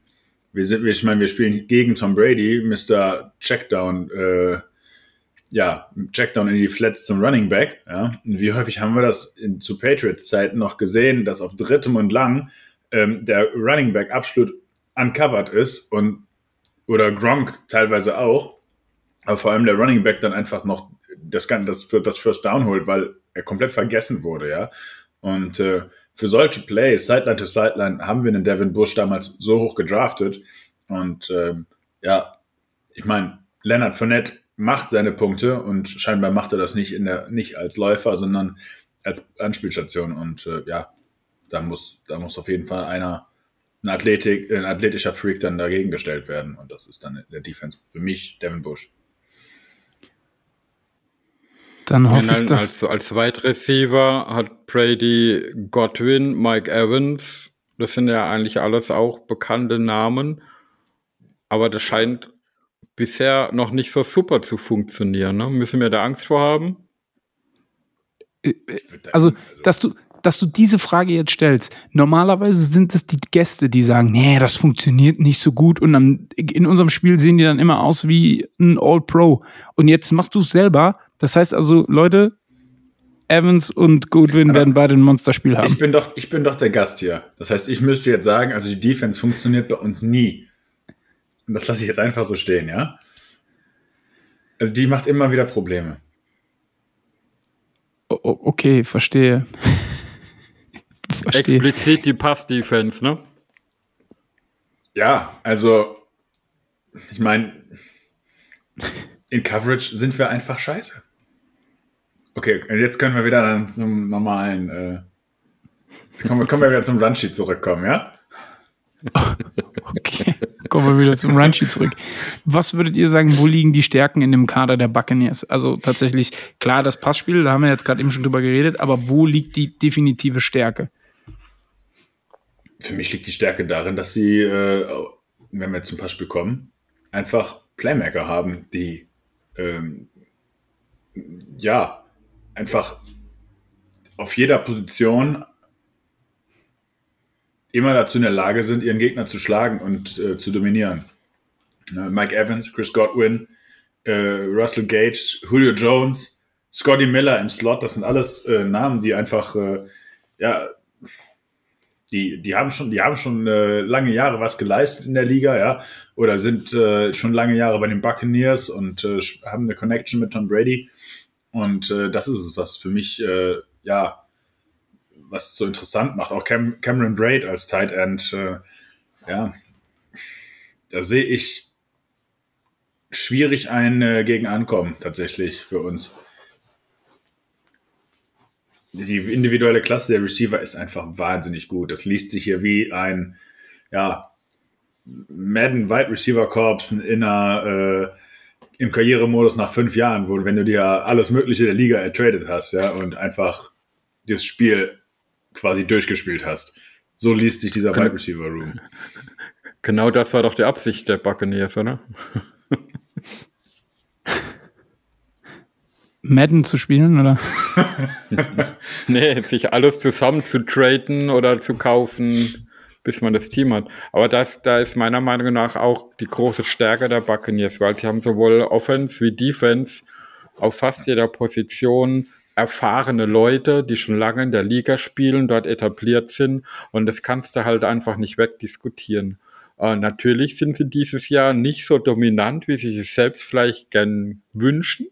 Speaker 4: Wir sind, ich meine, wir spielen gegen Tom Brady, Mr. Checkdown, äh, ja, Checkdown in die Flats zum Running Back. Ja. Wie häufig haben wir das in, zu Patriots-Zeiten noch gesehen, dass auf drittem und lang ähm, der Running Back absolut uncovered ist und oder Gronk teilweise auch, aber vor allem der Running Back dann einfach noch das, Gan- das, für das First Down holt, weil er komplett vergessen wurde, ja. Und äh, für solche Plays, Sideline to Sideline, haben wir den Devin Bush damals so hoch gedraftet. Und ähm, ja, ich meine, Leonard Fournette macht seine Punkte und scheinbar macht er das nicht in der nicht als Läufer, sondern als Anspielstation. Und äh, ja, da muss, da muss auf jeden Fall einer, ein, Athletik, ein athletischer Freak dann dagegen gestellt werden. Und das ist dann der Defense für mich Devin Bush.
Speaker 2: Dann hoffe ich,
Speaker 3: Nein,
Speaker 2: dass.
Speaker 3: als, als Wide Receiver hat Brady Godwin, Mike Evans. Das sind ja eigentlich alles auch bekannte Namen. Aber das scheint bisher noch nicht so super zu funktionieren. Ne? Müssen wir da Angst vor haben?
Speaker 2: Also, dass du, dass du diese Frage jetzt stellst. Normalerweise sind es die Gäste, die sagen, nee, das funktioniert nicht so gut. Und dann, in unserem Spiel sehen die dann immer aus wie ein All-Pro. Und jetzt machst du es selber. Das heißt also, Leute, Evans und Goodwin
Speaker 4: Aber
Speaker 2: werden beide ein Monsterspiel haben.
Speaker 4: Ich bin, doch, ich bin doch der Gast hier. Das heißt, ich müsste jetzt sagen, also die Defense funktioniert bei uns nie. Und das lasse ich jetzt einfach so stehen, ja? Also die macht immer wieder Probleme.
Speaker 2: O- okay, verstehe. [LAUGHS] verstehe.
Speaker 3: Explizit die Pass-Defense, ne?
Speaker 4: Ja, also ich meine, in Coverage sind wir einfach scheiße. Okay, und jetzt können wir wieder dann zum normalen, äh, kommen, wir, wir wieder zum Runsheet zurückkommen, ja? [LAUGHS]
Speaker 2: Okay, kommen wir wieder zum Runchi zurück. Was würdet ihr sagen, wo liegen die Stärken in dem Kader der Buccaneers? Also tatsächlich, klar, das Passspiel, da haben wir jetzt gerade eben schon drüber geredet, aber wo liegt die definitive Stärke?
Speaker 4: Für mich liegt die Stärke darin, dass sie, äh, wenn wir zum Beispiel kommen, einfach Playmaker haben, die ähm, ja einfach auf jeder Position immer dazu in der Lage sind, ihren Gegner zu schlagen und äh, zu dominieren. Ne, Mike Evans, Chris Godwin, äh, Russell Gage, Julio Jones, Scotty Miller im Slot, das sind alles äh, Namen, die einfach äh, ja die, die haben schon, die haben schon äh, lange Jahre was geleistet in der Liga, ja, oder sind äh, schon lange Jahre bei den Buccaneers und haben eine Connection mit Tom Brady. Und äh, das ist es, was für mich, äh, ja, was so interessant macht. Auch Cam Cameron Braid als Tight End, äh, ja, da sehe ich schwierig ein äh, gegen Ankommen tatsächlich für uns die individuelle Klasse der Receiver ist einfach wahnsinnig gut. Das liest sich hier wie ein, ja, Madden Wide Receiver Corps in einer, äh, im Karrieremodus nach fünf Jahren, wo, wenn du dir alles Mögliche der Liga ertradet hast, ja, und einfach das Spiel quasi durchgespielt hast. So liest sich dieser Wide Receiver Room.
Speaker 3: Genau das war doch die Absicht der Buccaneers, oder?
Speaker 2: Madden zu spielen, oder? [LAUGHS]
Speaker 3: Nee, sich alles zusammen zu traden oder zu kaufen, bis man das Team hat. Aber das, da ist meiner Meinung nach auch die große Stärke der Buccaneers, weil sie haben sowohl Offense wie Defense auf fast jeder Position erfahrene Leute, die schon lange in der Liga spielen, dort etabliert sind und das kannst du halt einfach nicht wegdiskutieren. Äh, natürlich sind sie dieses Jahr nicht so dominant, wie sie sich selbst vielleicht gern wünschen.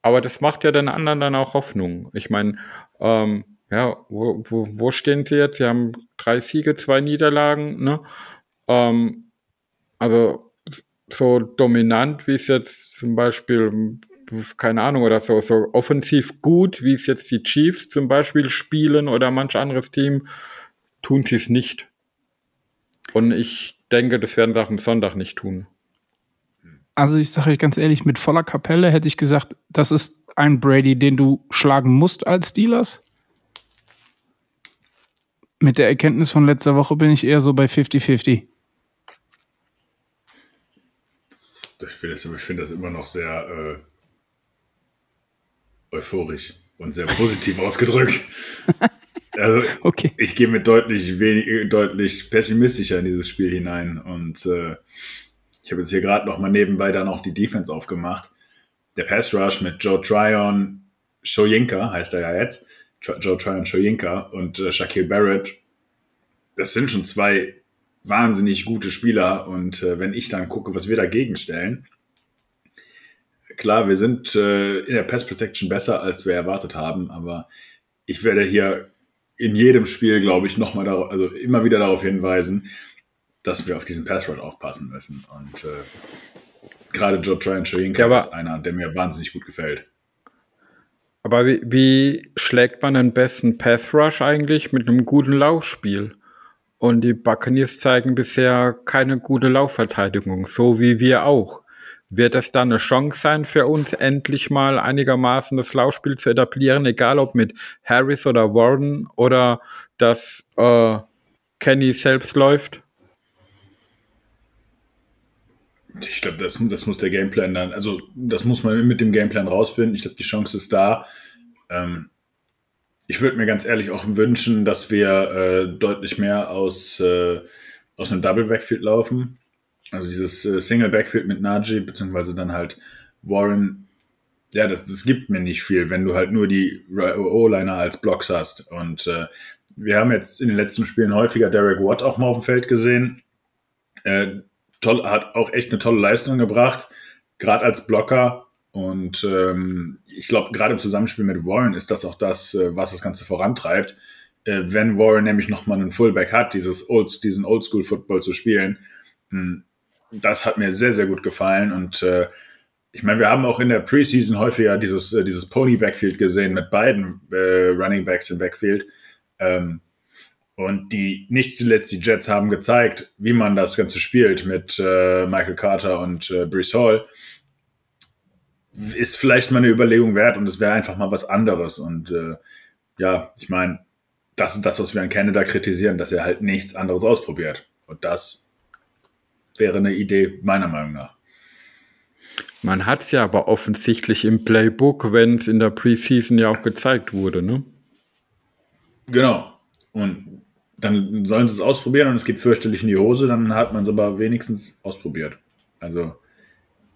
Speaker 3: Aber das macht ja den anderen dann auch Hoffnung. Ich meine, ähm, ja, wo, wo, wo stehen sie jetzt? Sie haben drei Siege, zwei Niederlagen, ne? Ähm, also so dominant, wie es jetzt zum Beispiel, keine Ahnung, oder so, so offensiv gut, wie es jetzt die Chiefs zum Beispiel spielen oder manch anderes Team, tun sie es nicht. Und ich denke, das werden sie auch am Sonntag nicht tun.
Speaker 2: Also ich sage euch ganz ehrlich, mit voller Kapelle hätte ich gesagt, das ist ein Brady, den du schlagen musst als Steelers. Mit der Erkenntnis von letzter Woche bin ich eher so bei 50-50.
Speaker 4: Ich finde das, find das immer noch sehr äh, euphorisch und sehr positiv [LAUGHS] ausgedrückt. Also okay. ich gehe mit deutlich wenig, deutlich pessimistischer in dieses Spiel hinein und äh, ich habe jetzt hier gerade noch mal nebenbei dann auch die Defense aufgemacht. Der Pass Rush mit Joe Tryon, Shoyinka heißt er ja jetzt, Joe Tryon Shoyinka und äh, Shaquille Barrett. Das sind schon zwei wahnsinnig gute Spieler und äh, wenn ich dann gucke, was wir dagegen stellen, klar, wir sind äh, in der Pass Protection besser, als wir erwartet haben, aber ich werde hier in jedem Spiel, glaube ich, nochmal darauf, also immer wieder darauf hinweisen, dass wir auf diesen Password aufpassen müssen. Und äh, gerade Joe Tryon Shoyinka ja, ist einer, der mir wahnsinnig gut gefällt.
Speaker 3: Aber wie, wie schlägt man den besten Path Rush eigentlich mit einem guten Laufspiel? Und die Buccaneers zeigen bisher keine gute Laufverteidigung, so wie wir auch. Wird es dann eine Chance sein für uns, endlich mal einigermaßen das Laufspiel zu etablieren, egal ob mit Harris oder Warden oder dass äh, Kenny selbst läuft?
Speaker 4: Ich glaube, das, das muss der Gameplan dann, also das muss man mit dem Gameplan rausfinden. Ich glaube, die Chance ist da. Ähm, ich würde mir ganz ehrlich auch wünschen, dass wir äh, deutlich mehr aus, äh, aus einem Double Backfield laufen. Also dieses äh, Single Backfield mit Najee, beziehungsweise dann halt Warren. Ja, das, das gibt mir nicht viel, wenn du halt nur die O-Liner als Blocks hast. Und äh, wir haben jetzt in den letzten Spielen häufiger Derek Watt auch mal auf dem Feld gesehen. Toll, hat auch echt eine tolle Leistung gebracht, gerade als Blocker. Und ähm, ich glaube, gerade im Zusammenspiel mit Warren ist das auch das, äh, was das Ganze vorantreibt. Äh, wenn Warren nämlich nochmal einen Fullback hat, dieses Old, diesen Oldschool-Football zu spielen, mh, hm, das hat mir sehr, sehr gut gefallen. Und äh, ich meine, wir haben auch in der Preseason häufiger dieses, äh, dieses Pony-Backfield gesehen mit beiden äh, Running Backs im Backfield. Ähm, und die, nicht zuletzt die Jets haben gezeigt, wie man das Ganze spielt mit äh, Michael Carter und äh, Brees Hall. Ist vielleicht mal eine Überlegung wert und es wäre einfach mal was anderes. Und äh, ja, ich meine, das ist das, was wir an Canada kritisieren, dass er halt nichts anderes ausprobiert. Und das wäre eine Idee, meiner Meinung nach.
Speaker 3: Man hat es ja aber offensichtlich im Playbook, wenn es in der Preseason ja auch gezeigt wurde, ne?
Speaker 4: Genau. Und dann sollen sie es ausprobieren und es geht fürchterlich in die Hose, dann hat man es aber wenigstens ausprobiert. Also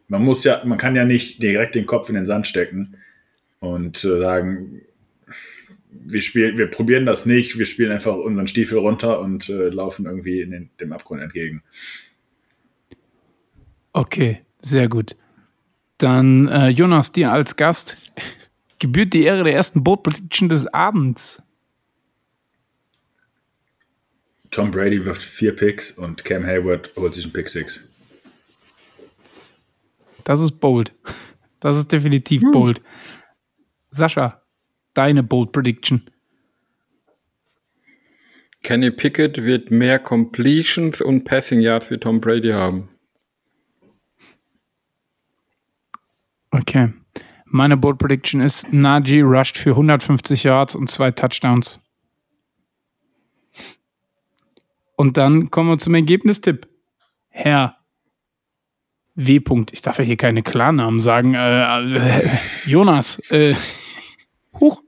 Speaker 4: man muss ja, man kann ja nicht direkt den Kopf in den Sand stecken und äh, sagen, wir spielen, wir probieren das nicht, wir spielen einfach unseren Stiefel runter und äh, laufen irgendwie in den, dem Abgrund entgegen.
Speaker 2: Okay, sehr gut. Dann äh, Jonas, dir als Gast gebührt die Ehre der ersten Prediction des Abends.
Speaker 4: Tom Brady wirft vier Picks und Cam Hayward holt sich einen Pick Six.
Speaker 2: Das ist bold. Das ist definitiv hm. bold. Sascha, deine bold Prediction.
Speaker 3: Kenny Pickett wird mehr Completions und Passing Yards wie Tom Brady haben.
Speaker 2: Okay. Meine Bold Prediction ist, Najee rusht für 150 Yards und zwei Touchdowns. Und dann kommen wir zum Ergebnistipp. Herr W. -Punkt. Ich darf ja hier keine Klarnamen sagen. Äh, äh, Jonas, äh, [LAUGHS] huch,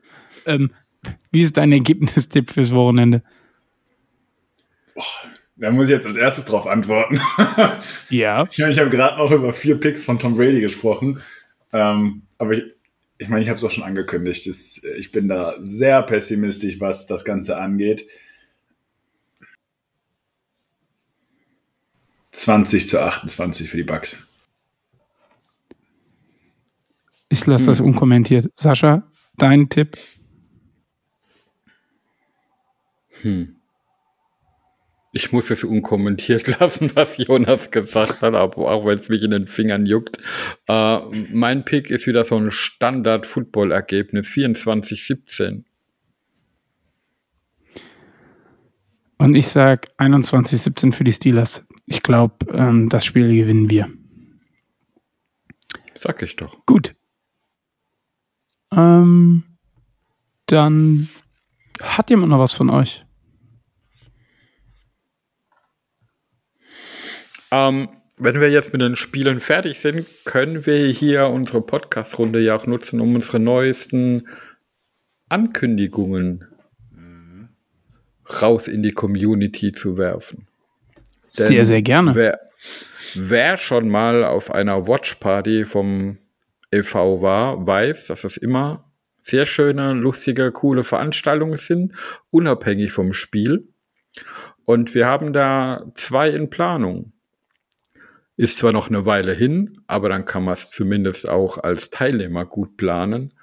Speaker 2: ähm, wie ist dein Ergebnistipp fürs Wochenende?
Speaker 4: Boah, da muss ich jetzt als erstes drauf antworten. [LAUGHS]
Speaker 2: ja.
Speaker 4: Ich meine, ich habe gerade noch über vier Picks von Tom Brady gesprochen. Ähm, aber ich, ich meine, ich habe es auch schon angekündigt. Das, ich bin da sehr pessimistisch, was das Ganze angeht. 20 zu 28 für die Bucks.
Speaker 2: Ich lasse das unkommentiert. Sascha, dein Tipp?
Speaker 3: Hm. Ich muss es unkommentiert [LAUGHS] lassen, was Jonas gesagt hat, aber auch wenn es mich in den Fingern juckt. Äh, mein Pick ist wieder so ein Standard-Football-Ergebnis, 24-17.
Speaker 2: Und ich sage 21-17 für die Steelers. Ich glaube, ähm, das Spiel gewinnen wir.
Speaker 3: Sag ich doch.
Speaker 2: Gut. Ähm, dann hat jemand noch was von euch?
Speaker 3: Ähm, wenn wir jetzt mit den Spielen fertig sind, können wir hier unsere Podcast-Runde ja auch nutzen, um unsere neuesten Ankündigungen raus in die Community zu werfen.
Speaker 2: Sehr, sehr gerne.
Speaker 3: Wer, wer schon mal auf einer Watchparty vom e.V. war, weiß, dass es immer sehr schöne, lustige, coole Veranstaltungen sind, unabhängig vom Spiel. Und wir haben da zwei in Planung. Ist zwar noch eine Weile hin, aber dann kann man es zumindest auch als Teilnehmer gut planen.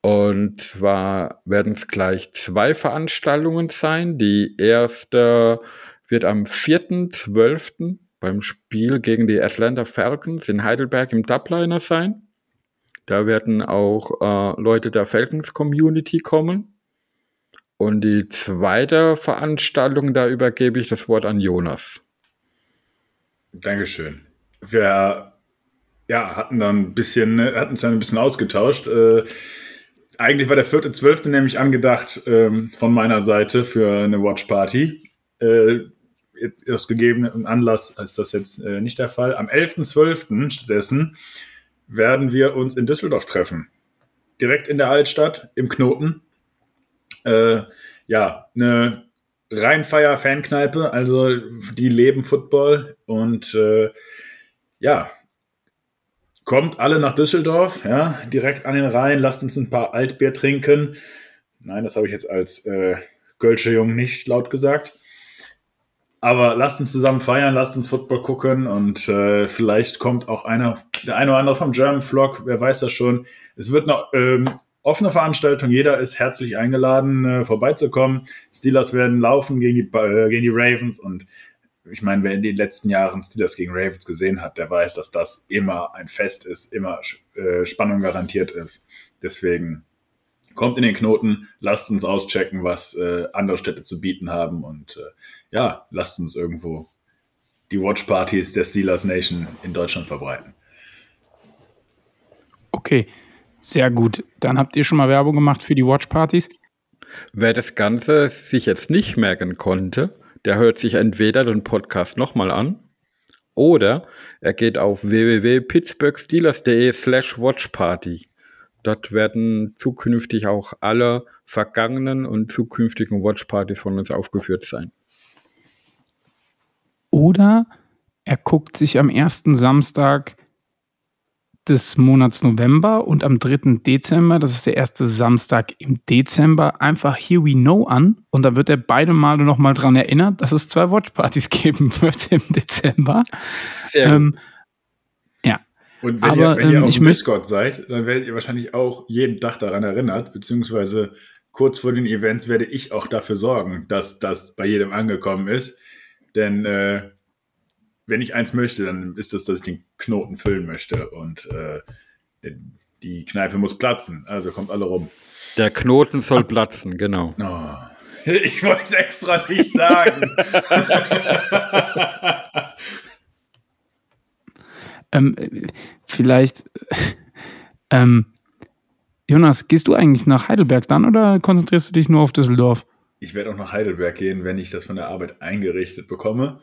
Speaker 3: Und zwar werden es gleich zwei Veranstaltungen sein. Die erste wird am 4.12. beim Spiel gegen die Atlanta Falcons in Heidelberg im Dubliner sein. Da werden auch äh, Leute der Falcons Community kommen. Und die zweite Veranstaltung, da übergebe ich das Wort an Jonas.
Speaker 4: Dankeschön. Wir ja, hatten dann ein bisschen, hatten es dann ein bisschen ausgetauscht. Äh, eigentlich war der vierte Zwölfte nämlich angedacht ähm, von meiner Seite für eine Watch Party. Äh, jetzt aus gegebenen Anlass ist das jetzt äh, nicht der Fall. Am 11.12. stattdessen werden wir uns in Düsseldorf treffen. Direkt in der Altstadt, im Knoten. Äh, ja, eine Rheinfeier-Fankneipe, also die leben Football und äh, ja, kommt alle nach Düsseldorf, ja, direkt an den Rhein, lasst uns ein paar Altbier trinken. Nein, das habe ich jetzt als äh, Gölsche Jung nicht laut gesagt. Aber lasst uns zusammen feiern, lasst uns Football gucken und äh, vielleicht kommt auch einer, der eine oder andere vom German Vlog, wer weiß das schon. Es wird noch ähm, offene Veranstaltung, jeder ist herzlich eingeladen, äh, vorbeizukommen. Steelers werden laufen gegen die, äh, gegen die Ravens und ich meine, wer in den letzten Jahren Steelers gegen Ravens gesehen hat, der weiß, dass das immer ein Fest ist, immer äh, Spannung garantiert ist. Deswegen kommt in den Knoten, lasst uns auschecken, was äh, andere Städte zu bieten haben und äh, ja, lasst uns irgendwo die Watchpartys der Steelers Nation in Deutschland verbreiten.
Speaker 2: Okay, sehr gut. Dann habt ihr schon mal Werbung gemacht für die Watchpartys.
Speaker 3: Wer das Ganze sich jetzt nicht merken konnte, der hört sich entweder den Podcast nochmal an oder er geht auf www.pittsburghsteelers.de slash watchparty. Dort werden zukünftig auch alle vergangenen und zukünftigen Watchpartys von uns aufgeführt sein.
Speaker 2: Oder er guckt sich am ersten Samstag des Monats November und am 3. Dezember, das ist der erste Samstag im Dezember, einfach Here We Know an und da wird er beide Male nochmal dran erinnert, dass es zwei Watchpartys [LAUGHS] geben wird im Dezember. Sehr ähm, ja.
Speaker 4: Und wenn, Aber, ihr, wenn ihr ähm, auf Discord seid, dann werdet ihr wahrscheinlich auch jeden Tag daran erinnert, beziehungsweise kurz vor den Events werde ich auch dafür sorgen, dass das bei jedem angekommen ist. Denn äh, wenn ich eins möchte, dann ist es, dass ich den Knoten füllen möchte und äh, die Kneipe muss platzen. Also kommt alle rum.
Speaker 3: Der Knoten soll platzen, genau.
Speaker 4: Oh. [LAUGHS] Ich wollte es extra nicht sagen. [LAUGHS] [LAUGHS]
Speaker 2: ähm, vielleicht, [LAUGHS] ähm, Jonas, gehst du eigentlich nach Heidelberg dann oder konzentrierst du dich nur auf Düsseldorf?
Speaker 4: Ich werde auch nach Heidelberg gehen, wenn ich das von der Arbeit eingerichtet bekomme.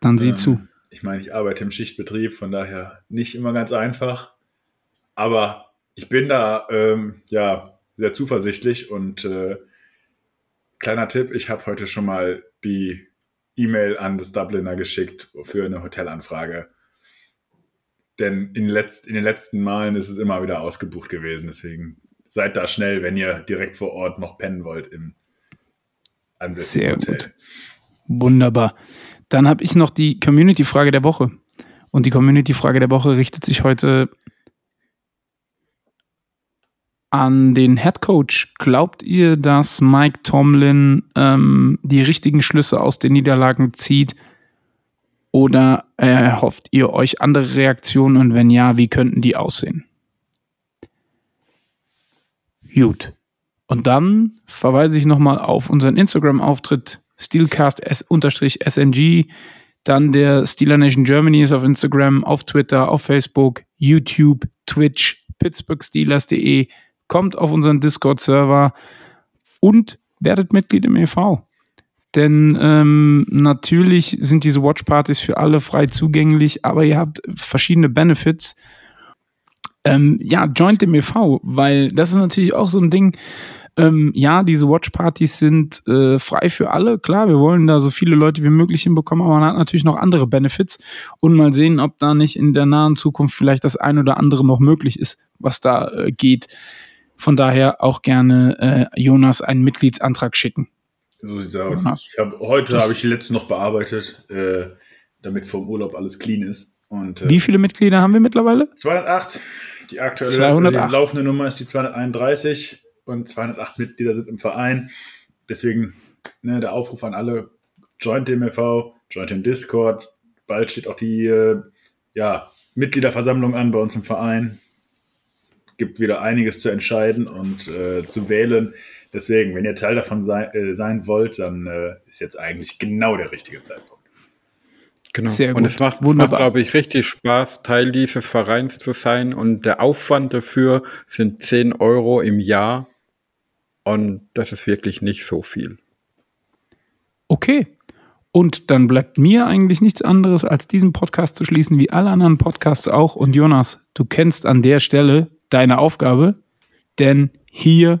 Speaker 2: Dann sieh ähm, zu
Speaker 4: ich meine, ich arbeite im Schichtbetrieb, von daher nicht immer ganz einfach. Aber ich bin da ähm, ja sehr zuversichtlich und äh, kleiner Tipp, ich habe heute schon mal die E-Mail an das Dubliner geschickt für eine Hotelanfrage. Denn in, letzt, in, den letzten Malen ist es immer wieder ausgebucht gewesen. Deswegen seid da schnell, wenn ihr direkt vor Ort noch pennen wollt im ansässigen Sehr Hotel. Gut.
Speaker 2: Wunderbar. Dann habe ich noch die Community-Frage der Woche. Und die Community-Frage der Woche richtet sich heute an den Head Coach. Glaubt ihr, dass Mike Tomlin ähm, die richtigen Schlüsse aus den Niederlagen zieht? Oder erhofft ihr euch andere Reaktionen und wenn ja, wie könnten die aussehen? Gut. Und dann verweise ich nochmal auf unseren Instagram-Auftritt steelcast-sng. Dann der Steeler Nation Germany ist auf Instagram, auf Twitter, auf Facebook, YouTube, Twitch, pittsburghsteelers.de. Kommt auf unseren Discord-Server und werdet Mitglied im e.V. Denn ähm, natürlich sind diese Watchpartys für alle frei zugänglich, aber ihr habt verschiedene Benefits. Ähm, ja, joint dem e.V., weil das ist natürlich auch so ein Ding. Ähm, ja, diese Watchpartys sind äh, frei für alle. Klar, wir wollen da so viele Leute wie möglich hinbekommen, aber man hat natürlich noch andere Benefits und mal sehen, ob da nicht in der nahen Zukunft vielleicht das ein oder andere noch möglich ist, was da äh, geht. Von daher auch gerne äh, Jonas einen Mitgliedsantrag schicken.
Speaker 4: So sieht's aus. Jonas. Ich hab, heute habe ich die letzte noch bearbeitet, äh, damit vom Urlaub alles clean ist. Und,
Speaker 2: äh, Wie viele Mitglieder haben wir mittlerweile?
Speaker 4: 208. Die aktuelle
Speaker 2: 208.
Speaker 4: Die laufende Nummer ist die 231 und 208 Mitglieder sind im Verein. Deswegen ne, der Aufruf an alle, joint dem e.V., joint dem Discord. Bald steht auch die äh, ja, Mitgliederversammlung an bei uns im Verein. Gibt wieder einiges zu entscheiden und äh, zu wählen. Deswegen, wenn ihr Teil davon sei, äh, sein wollt, dann äh, ist jetzt eigentlich genau der richtige Zeitpunkt.
Speaker 3: Genau. Sehr gut. Und es macht, macht glaube ich, richtig Spaß, Teil dieses Vereins zu sein. Und der Aufwand dafür sind 10 Euro im Jahr. Und das ist wirklich nicht so viel.
Speaker 2: Okay. Und dann bleibt mir eigentlich nichts anderes, als diesen Podcast zu schließen, wie alle anderen Podcasts auch. Und Jonas, du kennst an der Stelle deine Aufgabe, denn hier